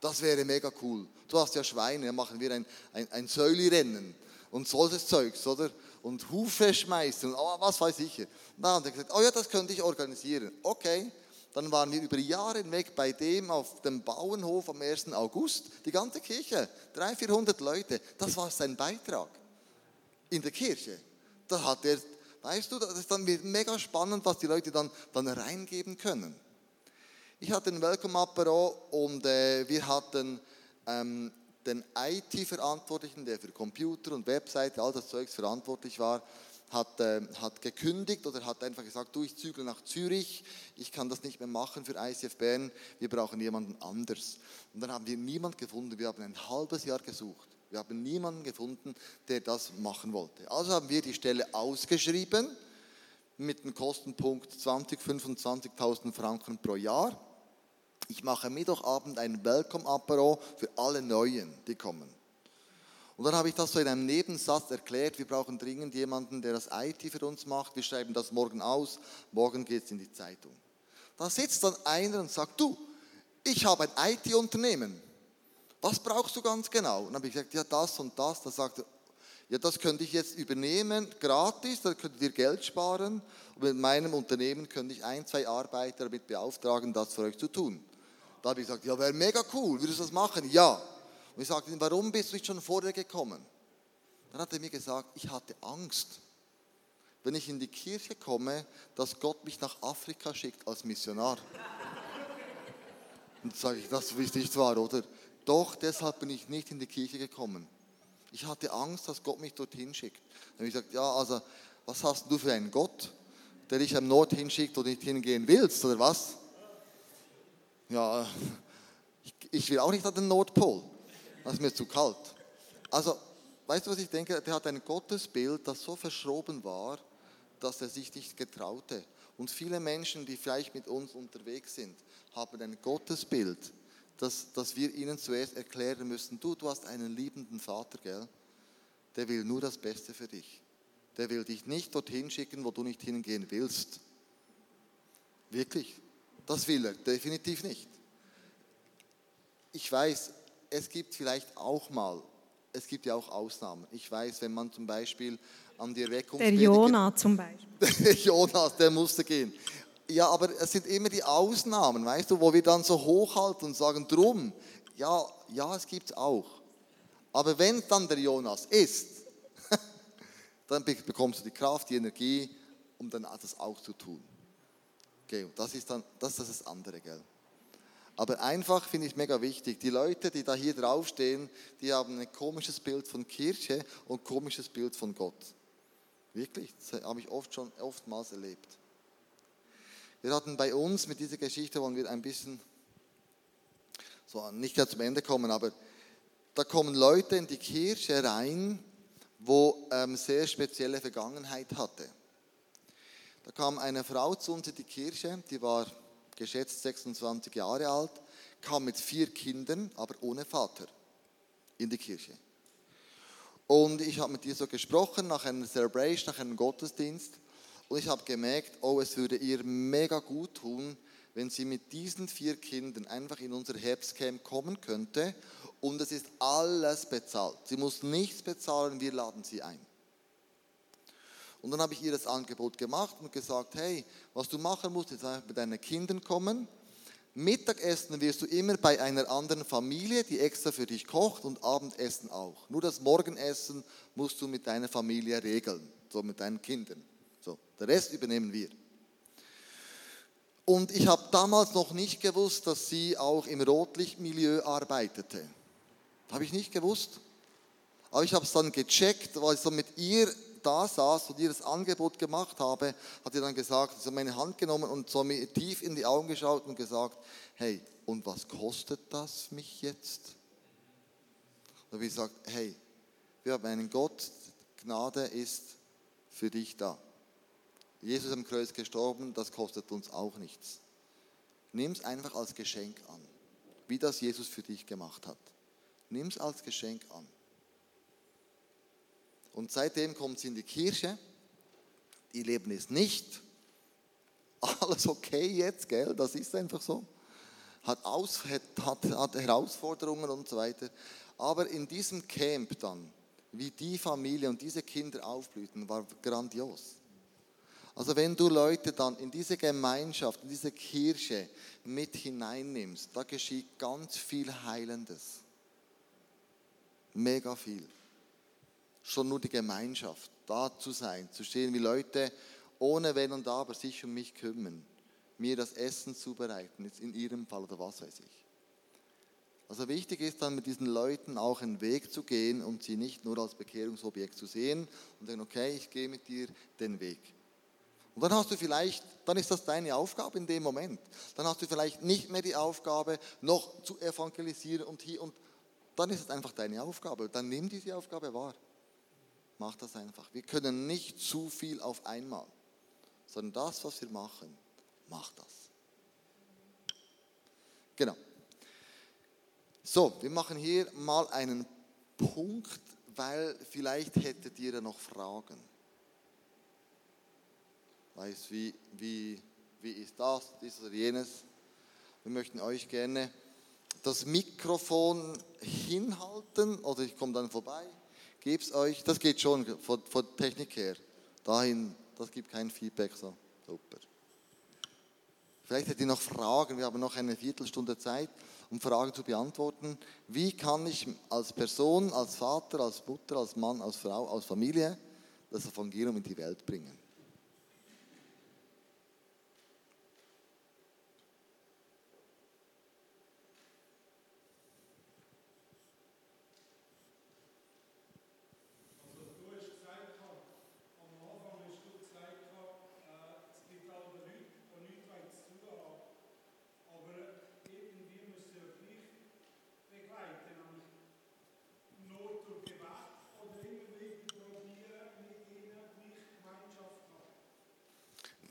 Das wäre mega cool. Du hast ja Schweine, dann machen wir ein, ein, ein Säuli-Rennen und solches Zeugs, oder? Und Hufe schmeißen und oh, was weiß ich. Und dann hat er gesagt, oh ja, das könnte ich organisieren. Okay, dann waren wir über Jahre hinweg bei dem auf dem Bauernhof am 1. August, die ganze Kirche, 300, 400 Leute. Das war sein Beitrag in der Kirche. Da hat er, weißt du, das ist dann mega spannend, was die Leute dann, dann reingeben können. Ich hatte einen Welcome-Apero und äh, wir hatten ähm, den IT-Verantwortlichen, der für Computer und Webseite, all das Zeugs verantwortlich war, hat, äh, hat gekündigt oder hat einfach gesagt, du, ich zügle nach Zürich, ich kann das nicht mehr machen für ICF Bern, wir brauchen jemanden anders. Und dann haben wir niemanden gefunden, wir haben ein halbes Jahr gesucht. Wir haben niemanden gefunden, der das machen wollte. Also haben wir die Stelle ausgeschrieben mit dem Kostenpunkt 20, 25.000 Franken pro Jahr. Ich mache Mittwochabend ein Welcome-Apero für alle Neuen, die kommen. Und dann habe ich das so in einem Nebensatz erklärt, wir brauchen dringend jemanden, der das IT für uns macht. Wir schreiben das morgen aus, morgen geht es in die Zeitung. Da sitzt dann einer und sagt, du, ich habe ein IT-Unternehmen. Was brauchst du ganz genau? Und dann habe ich gesagt, ja, das und das. Da sagt er, ja, das könnte ich jetzt übernehmen, gratis, da könnt ihr Geld sparen. Und mit meinem Unternehmen könnte ich ein, zwei Arbeiter damit beauftragen, das für euch zu tun. Da habe ich gesagt, ja, wäre mega cool, würdest du das machen? Ja. Und ich sagte warum bist du nicht schon vorher gekommen? Dann hat er mir gesagt, ich hatte Angst, wenn ich in die Kirche komme, dass Gott mich nach Afrika schickt als Missionar. Und sage ich, das ist nicht wahr, oder? Doch, deshalb bin ich nicht in die Kirche gekommen. Ich hatte Angst, dass Gott mich dorthin schickt. Dann habe ich gesagt, ja, also, was hast du für einen Gott, der dich am Nord hinschickt und nicht hingehen willst, oder was? ja, ich, will auch nicht an den Nordpol. Das ist mir zu kalt. Also, weißt du, was ich denke? Der hat ein Gottesbild, das so verschoben war, dass er sich nicht getraute. Und viele Menschen, die vielleicht mit uns unterwegs sind, haben ein Gottesbild, das, das wir ihnen zuerst erklären müssen. Du, du hast einen liebenden Vater, gell? Der will nur das Beste für dich. Der will dich nicht dorthin schicken, wo du nicht hingehen willst. Wirklich. Das will er definitiv nicht. Ich weiß, es gibt vielleicht auch mal, es gibt ja auch Ausnahmen. Ich weiß, wenn man zum Beispiel an die Erweckung. Der Jonah zum Beispiel. Der Jonas, der musste gehen. Ja, aber es sind immer die Ausnahmen, weißt du, wo wir dann so hochhalten und sagen, drum, ja, ja, es gibt es auch. Aber wenn dann der Jonas ist, dann bekommst du die Kraft, die Energie, um dann das auch zu tun. Okay, das ist dann das, ist das andere, gell? Aber einfach finde ich mega wichtig. Die Leute, die da hier draufstehen, die haben ein komisches Bild von Kirche und ein komisches Bild von Gott. Wirklich, das habe ich oft schon oftmals erlebt. Wir hatten bei uns mit dieser Geschichte, wollen wir ein bisschen so nicht ganz zum Ende kommen, aber da kommen Leute in die Kirche rein, wo ähm, sehr spezielle Vergangenheit hatte. Da kam eine Frau zu uns in die Kirche, die war geschätzt 26 Jahre alt, kam mit vier Kindern, aber ohne Vater in die Kirche. Und ich habe mit ihr so gesprochen nach einer Celebration, nach einem Gottesdienst. Und ich habe gemerkt, oh, es würde ihr mega gut tun, wenn sie mit diesen vier Kindern einfach in unser Herbstcamp kommen könnte. Und es ist alles bezahlt. Sie muss nichts bezahlen, wir laden sie ein. Und dann habe ich ihr das Angebot gemacht und gesagt, hey, was du machen musst, ist einfach mit deinen Kindern kommen. Mittagessen wirst du immer bei einer anderen Familie, die extra für dich kocht und Abendessen auch. Nur das Morgenessen musst du mit deiner Familie regeln, so mit deinen Kindern. So, der Rest übernehmen wir. Und ich habe damals noch nicht gewusst, dass sie auch im Rotlichtmilieu arbeitete. Habe ich nicht gewusst. Aber ich habe es dann gecheckt, weil ich so mit ihr da saß und ihr das Angebot gemacht habe, hat sie dann gesagt, sie hat meine Hand genommen und so mir tief in die Augen geschaut und gesagt, hey, und was kostet das mich jetzt? Und habe ich gesagt, hey, wir haben einen Gott, Gnade ist für dich da. Jesus am Kreuz gestorben, das kostet uns auch nichts. Nimm es einfach als Geschenk an, wie das Jesus für dich gemacht hat. Nimm es als Geschenk an. Und seitdem kommt sie in die Kirche. Ihr Leben ist nicht alles okay jetzt, gell? Das ist einfach so. Hat, Aus, hat, hat Herausforderungen und so weiter. Aber in diesem Camp dann, wie die Familie und diese Kinder aufblühten, war grandios. Also wenn du Leute dann in diese Gemeinschaft, in diese Kirche mit hineinnimmst, da geschieht ganz viel Heilendes. Mega viel. Schon nur die Gemeinschaft, da zu sein, zu stehen, wie Leute ohne Wenn und Aber sich um mich kümmern, mir das Essen zubereiten, jetzt in ihrem Fall oder was weiß ich. Also wichtig ist dann mit diesen Leuten auch einen Weg zu gehen und sie nicht nur als Bekehrungsobjekt zu sehen und sagen, okay, ich gehe mit dir den Weg. Und dann hast du vielleicht, dann ist das deine Aufgabe in dem Moment. Dann hast du vielleicht nicht mehr die Aufgabe, noch zu evangelisieren und hier und dann ist es einfach deine Aufgabe. Dann nimm diese Aufgabe wahr. Mach das einfach. Wir können nicht zu viel auf einmal, sondern das, was wir machen, mach das. Genau. So, wir machen hier mal einen Punkt, weil vielleicht hättet ihr ja noch Fragen weiß, wie, wie, wie ist das, dies oder jenes. Wir möchten euch gerne das Mikrofon hinhalten oder ich komme dann vorbei, gebe es euch. Das geht schon von, von Technik her. Dahin, das gibt kein Feedback. So, super. Vielleicht hättet ihr noch Fragen. Wir haben noch eine Viertelstunde Zeit, um Fragen zu beantworten. Wie kann ich als Person, als Vater, als Mutter, als Mann, als Frau, als Familie das Evangelium in die Welt bringen?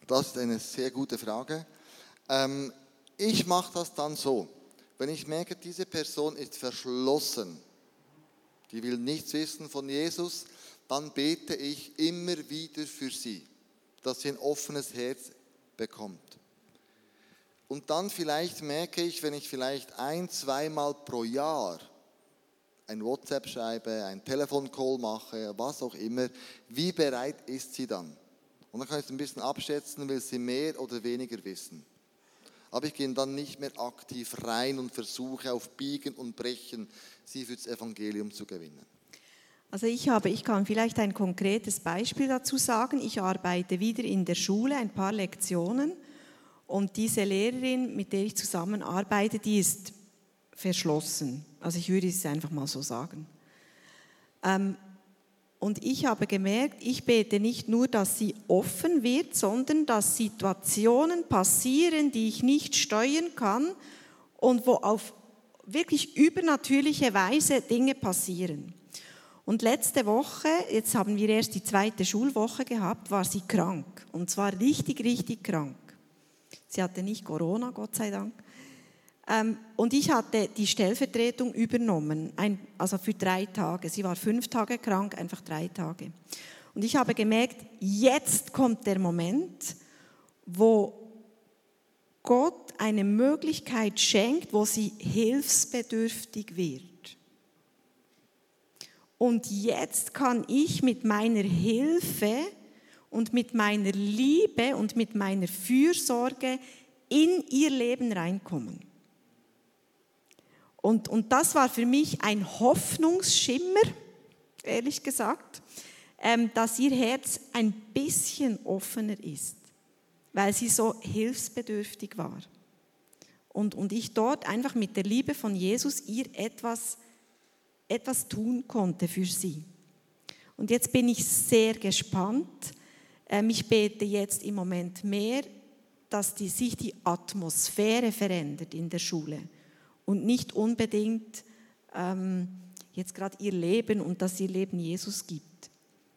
Das ist eine sehr gute Frage. Ähm, ich mache das dann so. Wenn ich merke, diese Person ist verschlossen, die will nichts wissen von Jesus, dann bete ich immer wieder für sie, dass sie ein offenes Herz bekommt. Und dann vielleicht merke ich, wenn ich vielleicht ein, zweimal pro Jahr ein WhatsApp schreibe, ein Telefoncall mache, was auch immer, wie bereit ist sie dann? Und dann kann ich es ein bisschen abschätzen, will sie mehr oder weniger wissen. Aber ich gehe dann nicht mehr aktiv rein und versuche auf Biegen und Brechen sie für das Evangelium zu gewinnen. Also ich habe, ich kann vielleicht ein konkretes Beispiel dazu sagen. Ich arbeite wieder in der Schule, ein paar Lektionen. Und diese Lehrerin, mit der ich zusammenarbeite, die ist verschlossen. Also ich würde es einfach mal so sagen. Ähm, und ich habe gemerkt, ich bete nicht nur, dass sie offen wird, sondern dass Situationen passieren, die ich nicht steuern kann und wo auf wirklich übernatürliche Weise Dinge passieren. Und letzte Woche, jetzt haben wir erst die zweite Schulwoche gehabt, war sie krank. Und zwar richtig, richtig krank. Sie hatte nicht Corona, Gott sei Dank. Ähm, und ich hatte die Stellvertretung übernommen, ein, also für drei Tage. Sie war fünf Tage krank, einfach drei Tage. Und ich habe gemerkt, jetzt kommt der Moment, wo Gott eine Möglichkeit schenkt, wo sie hilfsbedürftig wird. Und jetzt kann ich mit meiner Hilfe und mit meiner Liebe und mit meiner Fürsorge in ihr Leben reinkommen. Und, und das war für mich ein Hoffnungsschimmer, ehrlich gesagt, ähm, dass ihr Herz ein bisschen offener ist, weil sie so hilfsbedürftig war. Und, und ich dort einfach mit der Liebe von Jesus ihr etwas, etwas tun konnte für sie. Und jetzt bin ich sehr gespannt. Ähm, ich bete jetzt im Moment mehr, dass die, sich die Atmosphäre verändert in der Schule und nicht unbedingt ähm, jetzt gerade ihr Leben und dass ihr Leben Jesus gibt.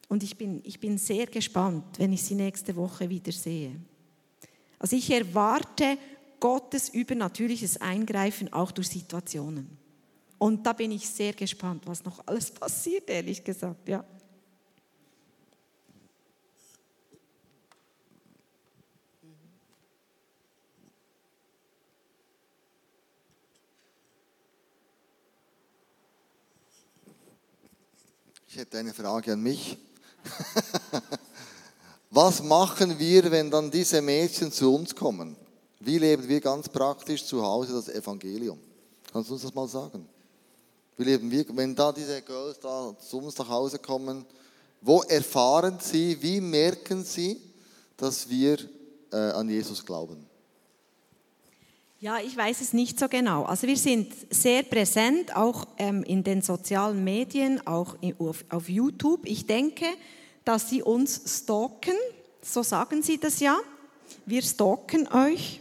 Und ich bin, ich bin sehr gespannt, wenn ich sie nächste Woche wieder sehe. Also ich erwarte Gottes übernatürliches Eingreifen auch durch Situationen. Und da bin ich sehr gespannt, was noch alles passiert, ehrlich gesagt. Ja. Ich hätte eine Frage an mich. Was machen wir, wenn dann diese Mädchen zu uns kommen? Wie leben wir ganz praktisch zu Hause das Evangelium? Kannst du uns das mal sagen? Wie leben wir, wenn da diese Girls da zu uns nach Hause kommen? Wo erfahren sie, wie merken sie, dass wir äh, an Jesus glauben? Ja, ich weiß es nicht so genau. Also wir sind sehr präsent, auch ähm, in den sozialen Medien, auch in, auf, auf YouTube. Ich denke, dass sie uns stalken, so sagen sie das ja. Wir stalken euch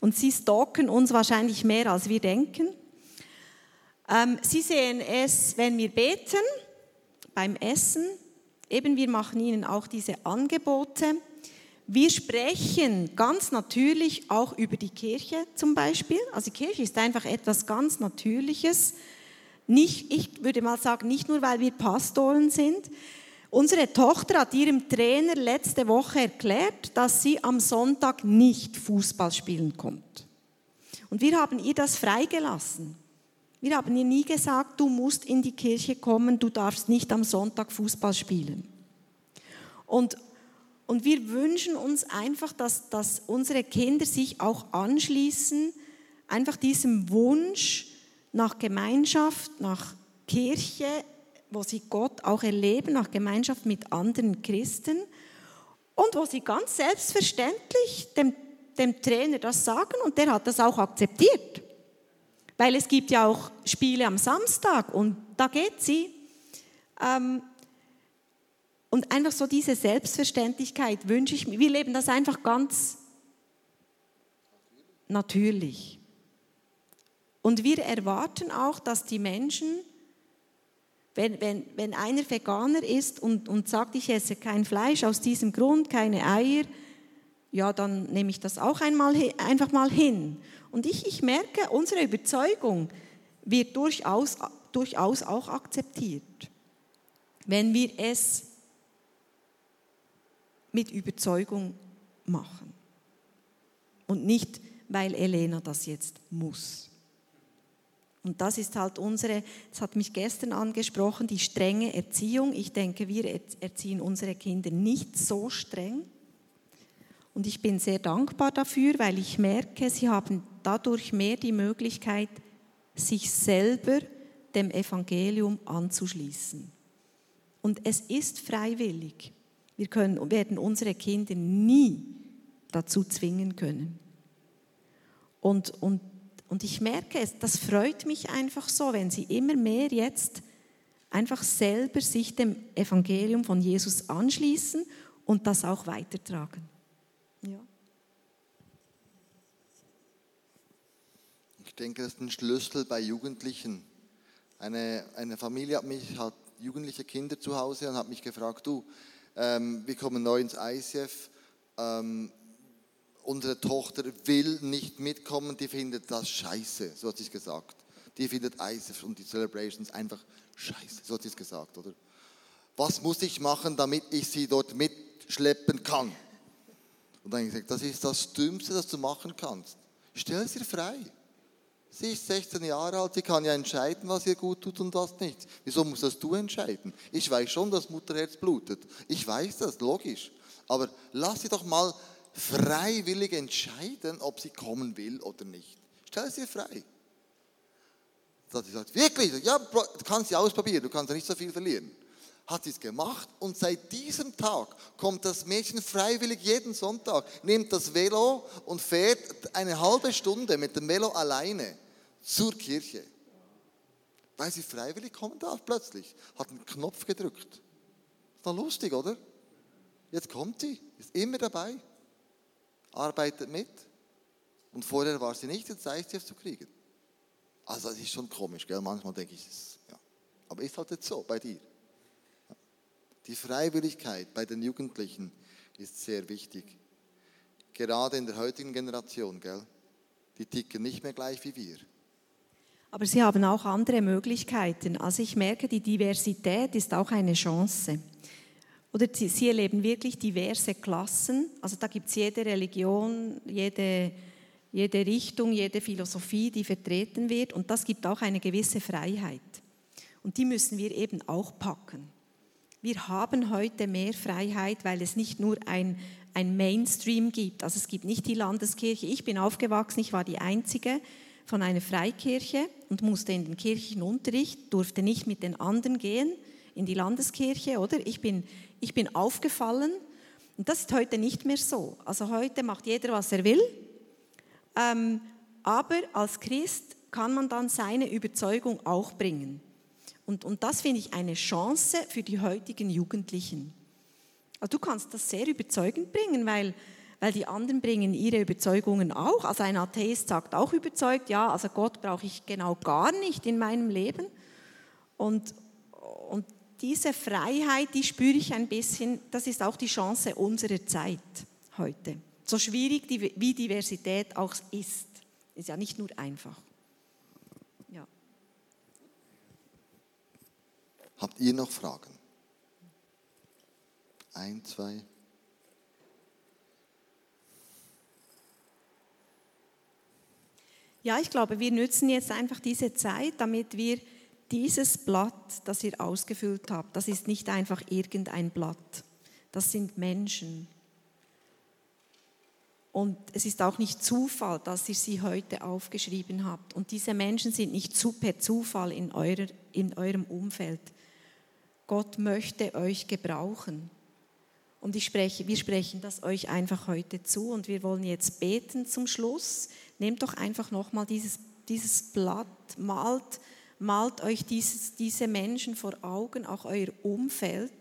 und sie stalken uns wahrscheinlich mehr, als wir denken. Ähm, sie sehen es, wenn wir beten, beim Essen. Eben, wir machen ihnen auch diese Angebote. Wir sprechen ganz natürlich auch über die Kirche zum Beispiel. Also die Kirche ist einfach etwas ganz Natürliches. Nicht, ich würde mal sagen, nicht nur, weil wir Pastoren sind, Unsere Tochter hat ihrem Trainer letzte Woche erklärt, dass sie am Sonntag nicht Fußball spielen kommt. Und wir haben ihr das freigelassen. Wir haben ihr nie gesagt, du musst in die Kirche kommen, du darfst nicht am Sonntag Fußball spielen. Und, und wir wünschen uns einfach, dass, dass unsere Kinder sich auch anschließen, einfach diesem Wunsch nach Gemeinschaft, nach Kirche, wo sie Gott auch erleben, nach Gemeinschaft mit anderen Christen und wo sie ganz selbstverständlich dem, dem Trainer das sagen und der hat das auch akzeptiert. Weil es gibt ja auch Spiele am Samstag und da geht sie. Ähm, und einfach so diese Selbstverständlichkeit wünsche ich mir. Wir leben das einfach ganz natürlich. Und wir erwarten auch, dass die Menschen wenn, wenn, wenn einer Veganer ist und, und sagt, ich esse kein Fleisch aus diesem Grund, keine Eier, ja, dann nehme ich das auch einmal, einfach mal hin. Und ich, ich merke, unsere Überzeugung wird durchaus, durchaus auch akzeptiert, wenn wir es mit Überzeugung machen. Und nicht, weil Elena das jetzt muss. Und das ist halt unsere, das hat mich gestern angesprochen, die strenge Erziehung. Ich denke, wir erziehen unsere Kinder nicht so streng. Und ich bin sehr dankbar dafür, weil ich merke, sie haben dadurch mehr die Möglichkeit, sich selber dem Evangelium anzuschließen. Und es ist freiwillig. Wir können, werden unsere Kinder nie dazu zwingen können. Und, und und ich merke es, das freut mich einfach so, wenn sie immer mehr jetzt einfach selber sich dem Evangelium von Jesus anschließen und das auch weitertragen. Ja. Ich denke, das ist ein Schlüssel bei Jugendlichen. Eine, eine Familie hat mich, hat jugendliche Kinder zu Hause und hat mich gefragt, du, ähm, wir kommen neu ins ICF, ähm, unsere Tochter will nicht mitkommen, die findet das scheiße, so hat sie es gesagt. Die findet ISF und die Celebrations einfach scheiße, so hat sie es gesagt, oder? Was muss ich machen, damit ich sie dort mitschleppen kann? Und dann habe ich gesagt, das ist das Dümmste, das du machen kannst. Stell sie frei. Sie ist 16 Jahre alt, sie kann ja entscheiden, was ihr gut tut und was nicht. Wieso muss das du entscheiden? Ich weiß schon, dass Mutterherz blutet. Ich weiß das, logisch. Aber lass sie doch mal freiwillig entscheiden, ob sie kommen will oder nicht. Stell sie frei. Da hat sie gesagt, wirklich? Ja, du kannst sie ausprobieren, du kannst ja nicht so viel verlieren. Hat es gemacht und seit diesem Tag kommt das Mädchen freiwillig jeden Sonntag, nimmt das Velo und fährt eine halbe Stunde mit dem Velo alleine zur Kirche. Weil sie freiwillig kommen darf plötzlich. Hat einen Knopf gedrückt. Ist doch lustig, oder? Jetzt kommt sie, ist immer dabei, arbeitet mit. Und vorher war sie nicht, jetzt sei sie es zu kriegen. Also das ist schon komisch, gell? manchmal denke ich, ja. aber ist halt jetzt so bei dir. Die Freiwilligkeit bei den Jugendlichen ist sehr wichtig. Gerade in der heutigen Generation, gell? die ticken nicht mehr gleich wie wir. Aber sie haben auch andere Möglichkeiten. Also ich merke, die Diversität ist auch eine Chance. Oder sie erleben wirklich diverse Klassen. Also da gibt es jede Religion, jede, jede Richtung, jede Philosophie, die vertreten wird. Und das gibt auch eine gewisse Freiheit. Und die müssen wir eben auch packen. Wir haben heute mehr Freiheit, weil es nicht nur ein, ein Mainstream gibt. Also es gibt nicht die Landeskirche. Ich bin aufgewachsen, ich war die Einzige von einer Freikirche und musste in den Kirchenunterricht, durfte nicht mit den anderen gehen in die Landeskirche, oder? Ich bin, ich bin aufgefallen und das ist heute nicht mehr so. Also heute macht jeder, was er will, ähm, aber als Christ kann man dann seine Überzeugung auch bringen. Und, und das finde ich eine Chance für die heutigen Jugendlichen. Also du kannst das sehr überzeugend bringen, weil weil die anderen bringen ihre Überzeugungen auch. Also ein Atheist sagt auch überzeugt, ja, also Gott brauche ich genau gar nicht in meinem Leben. Und, und diese Freiheit, die spüre ich ein bisschen, das ist auch die Chance unserer Zeit heute. So schwierig wie Diversität auch ist, ist ja nicht nur einfach. Habt ihr noch Fragen? Ein, zwei. Ja, ich glaube, wir nützen jetzt einfach diese Zeit, damit wir dieses Blatt, das ihr ausgefüllt habt, das ist nicht einfach irgendein Blatt. Das sind Menschen. Und es ist auch nicht Zufall, dass ihr sie heute aufgeschrieben habt. Und diese Menschen sind nicht per Zufall in, eurer, in eurem Umfeld. Gott möchte euch gebrauchen. Und ich spreche, wir sprechen das euch einfach heute zu und wir wollen jetzt beten zum Schluss. Nehmt doch einfach nochmal dieses, dieses Blatt, malt, malt euch dieses, diese Menschen vor Augen, auch euer Umfeld.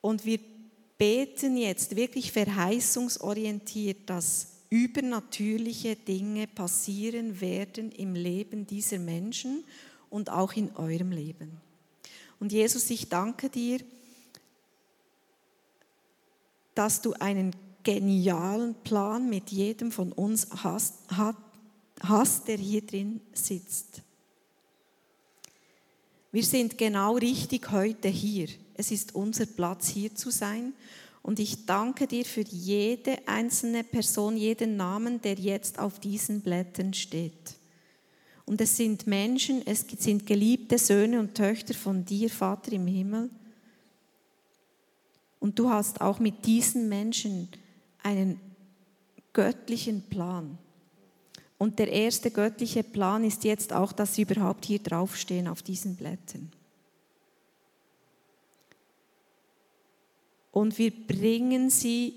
Und wir beten jetzt wirklich verheißungsorientiert, dass übernatürliche Dinge passieren werden im Leben dieser Menschen und auch in eurem Leben. Und Jesus, ich danke dir, dass du einen genialen Plan mit jedem von uns hast, hast, der hier drin sitzt. Wir sind genau richtig heute hier. Es ist unser Platz hier zu sein. Und ich danke dir für jede einzelne Person, jeden Namen, der jetzt auf diesen Blättern steht. Und es sind Menschen, es sind geliebte Söhne und Töchter von dir, Vater im Himmel. Und du hast auch mit diesen Menschen einen göttlichen Plan. Und der erste göttliche Plan ist jetzt auch, dass sie überhaupt hier draufstehen auf diesen Blättern. Und wir bringen sie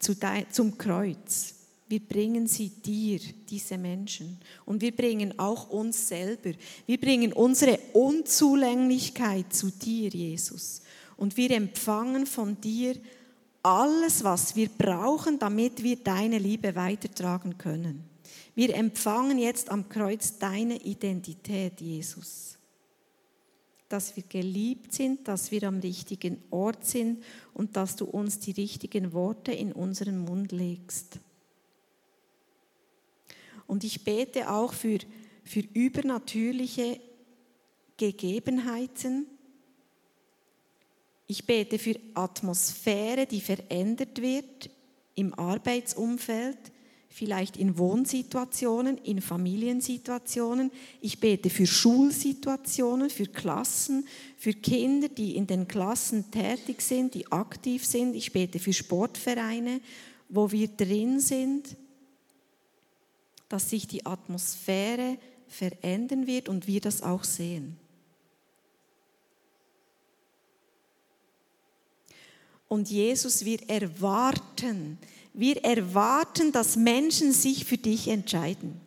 zum Kreuz. Wir bringen sie dir, diese Menschen. Und wir bringen auch uns selber. Wir bringen unsere Unzulänglichkeit zu dir, Jesus. Und wir empfangen von dir alles, was wir brauchen, damit wir deine Liebe weitertragen können. Wir empfangen jetzt am Kreuz deine Identität, Jesus. Dass wir geliebt sind, dass wir am richtigen Ort sind und dass du uns die richtigen Worte in unseren Mund legst. Und ich bete auch für, für übernatürliche Gegebenheiten. Ich bete für Atmosphäre, die verändert wird im Arbeitsumfeld, vielleicht in Wohnsituationen, in Familiensituationen. Ich bete für Schulsituationen, für Klassen, für Kinder, die in den Klassen tätig sind, die aktiv sind. Ich bete für Sportvereine, wo wir drin sind dass sich die Atmosphäre verändern wird und wir das auch sehen. Und Jesus, wir erwarten, wir erwarten, dass Menschen sich für dich entscheiden.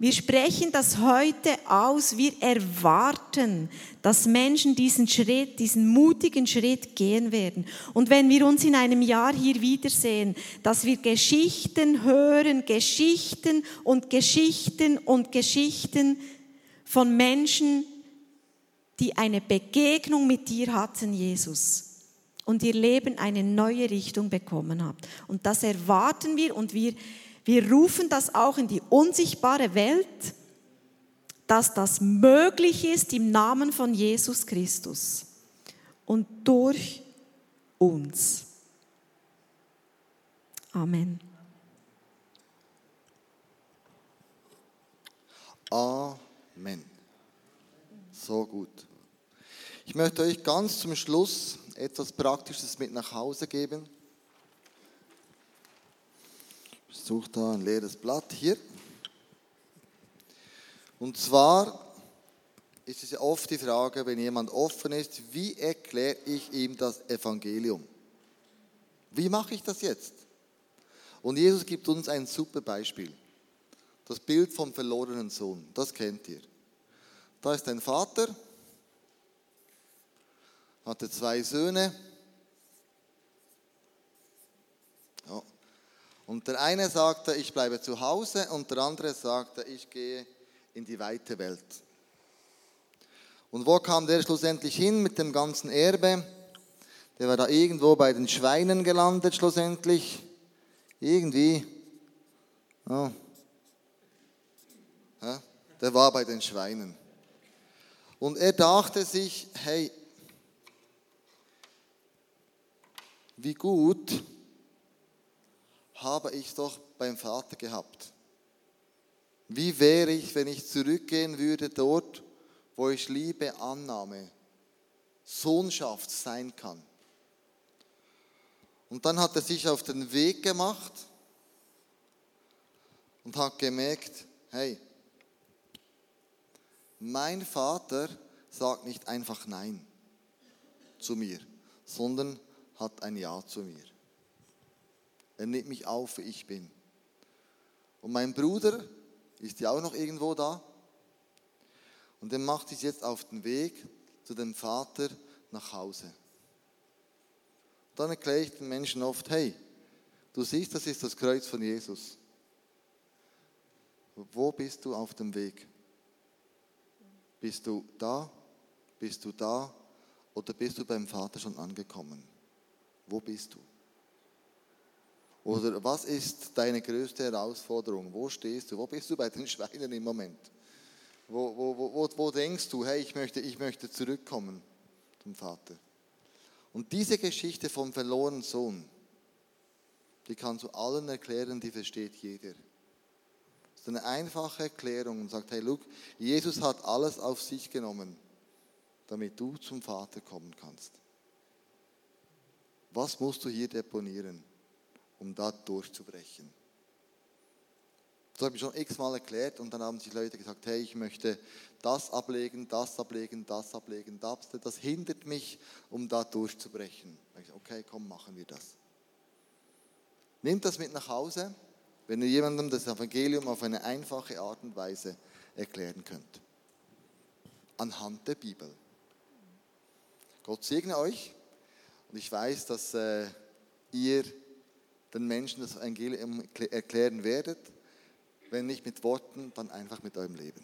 Wir sprechen das heute aus. Wir erwarten, dass Menschen diesen Schritt, diesen mutigen Schritt gehen werden. Und wenn wir uns in einem Jahr hier wiedersehen, dass wir Geschichten hören, Geschichten und Geschichten und Geschichten von Menschen, die eine Begegnung mit dir hatten, Jesus, und ihr Leben eine neue Richtung bekommen habt. Und das erwarten wir und wir wir rufen das auch in die unsichtbare Welt, dass das möglich ist im Namen von Jesus Christus und durch uns. Amen. Amen. So gut. Ich möchte euch ganz zum Schluss etwas Praktisches mit nach Hause geben suche da ein leeres Blatt hier. Und zwar ist es ja oft die Frage, wenn jemand offen ist, wie erkläre ich ihm das Evangelium? Wie mache ich das jetzt? Und Jesus gibt uns ein super Beispiel. Das Bild vom verlorenen Sohn, das kennt ihr. Da ist ein Vater, hatte zwei Söhne, Und der eine sagte, ich bleibe zu Hause und der andere sagte, ich gehe in die weite Welt. Und wo kam der schlussendlich hin mit dem ganzen Erbe? Der war da irgendwo bei den Schweinen gelandet schlussendlich. Irgendwie. Ja, der war bei den Schweinen. Und er dachte sich, hey, wie gut, habe ich doch beim Vater gehabt. Wie wäre ich, wenn ich zurückgehen würde dort, wo ich Liebe, Annahme, Sohnschaft sein kann? Und dann hat er sich auf den Weg gemacht und hat gemerkt, hey, mein Vater sagt nicht einfach Nein zu mir, sondern hat ein Ja zu mir. Er nimmt mich auf, wie ich bin. Und mein Bruder ist ja auch noch irgendwo da. Und er macht sich jetzt auf den Weg zu dem Vater nach Hause. Dann erkläre ich den Menschen oft, hey, du siehst, das ist das Kreuz von Jesus. Wo bist du auf dem Weg? Bist du da? Bist du da? Oder bist du beim Vater schon angekommen? Wo bist du? Oder was ist deine größte Herausforderung? Wo stehst du? Wo bist du bei den Schweinen im Moment? Wo, wo, wo, wo denkst du, hey, ich möchte, ich möchte zurückkommen zum Vater? Und diese Geschichte vom verlorenen Sohn, die kannst du allen erklären, die versteht jeder. Das ist eine einfache Erklärung und sagt, hey, look, Jesus hat alles auf sich genommen, damit du zum Vater kommen kannst. Was musst du hier deponieren? um da durchzubrechen. Das habe ich schon x-mal erklärt und dann haben sich Leute gesagt, hey, ich möchte das ablegen, das ablegen, das ablegen, das, das hindert mich, um da durchzubrechen. Ich, okay, komm, machen wir das. Nehmt das mit nach Hause, wenn ihr jemandem das Evangelium auf eine einfache Art und Weise erklären könnt. Anhand der Bibel. Gott segne euch und ich weiß, dass äh, ihr den Menschen das Evangelium erklären werdet. Wenn nicht mit Worten, dann einfach mit eurem Leben.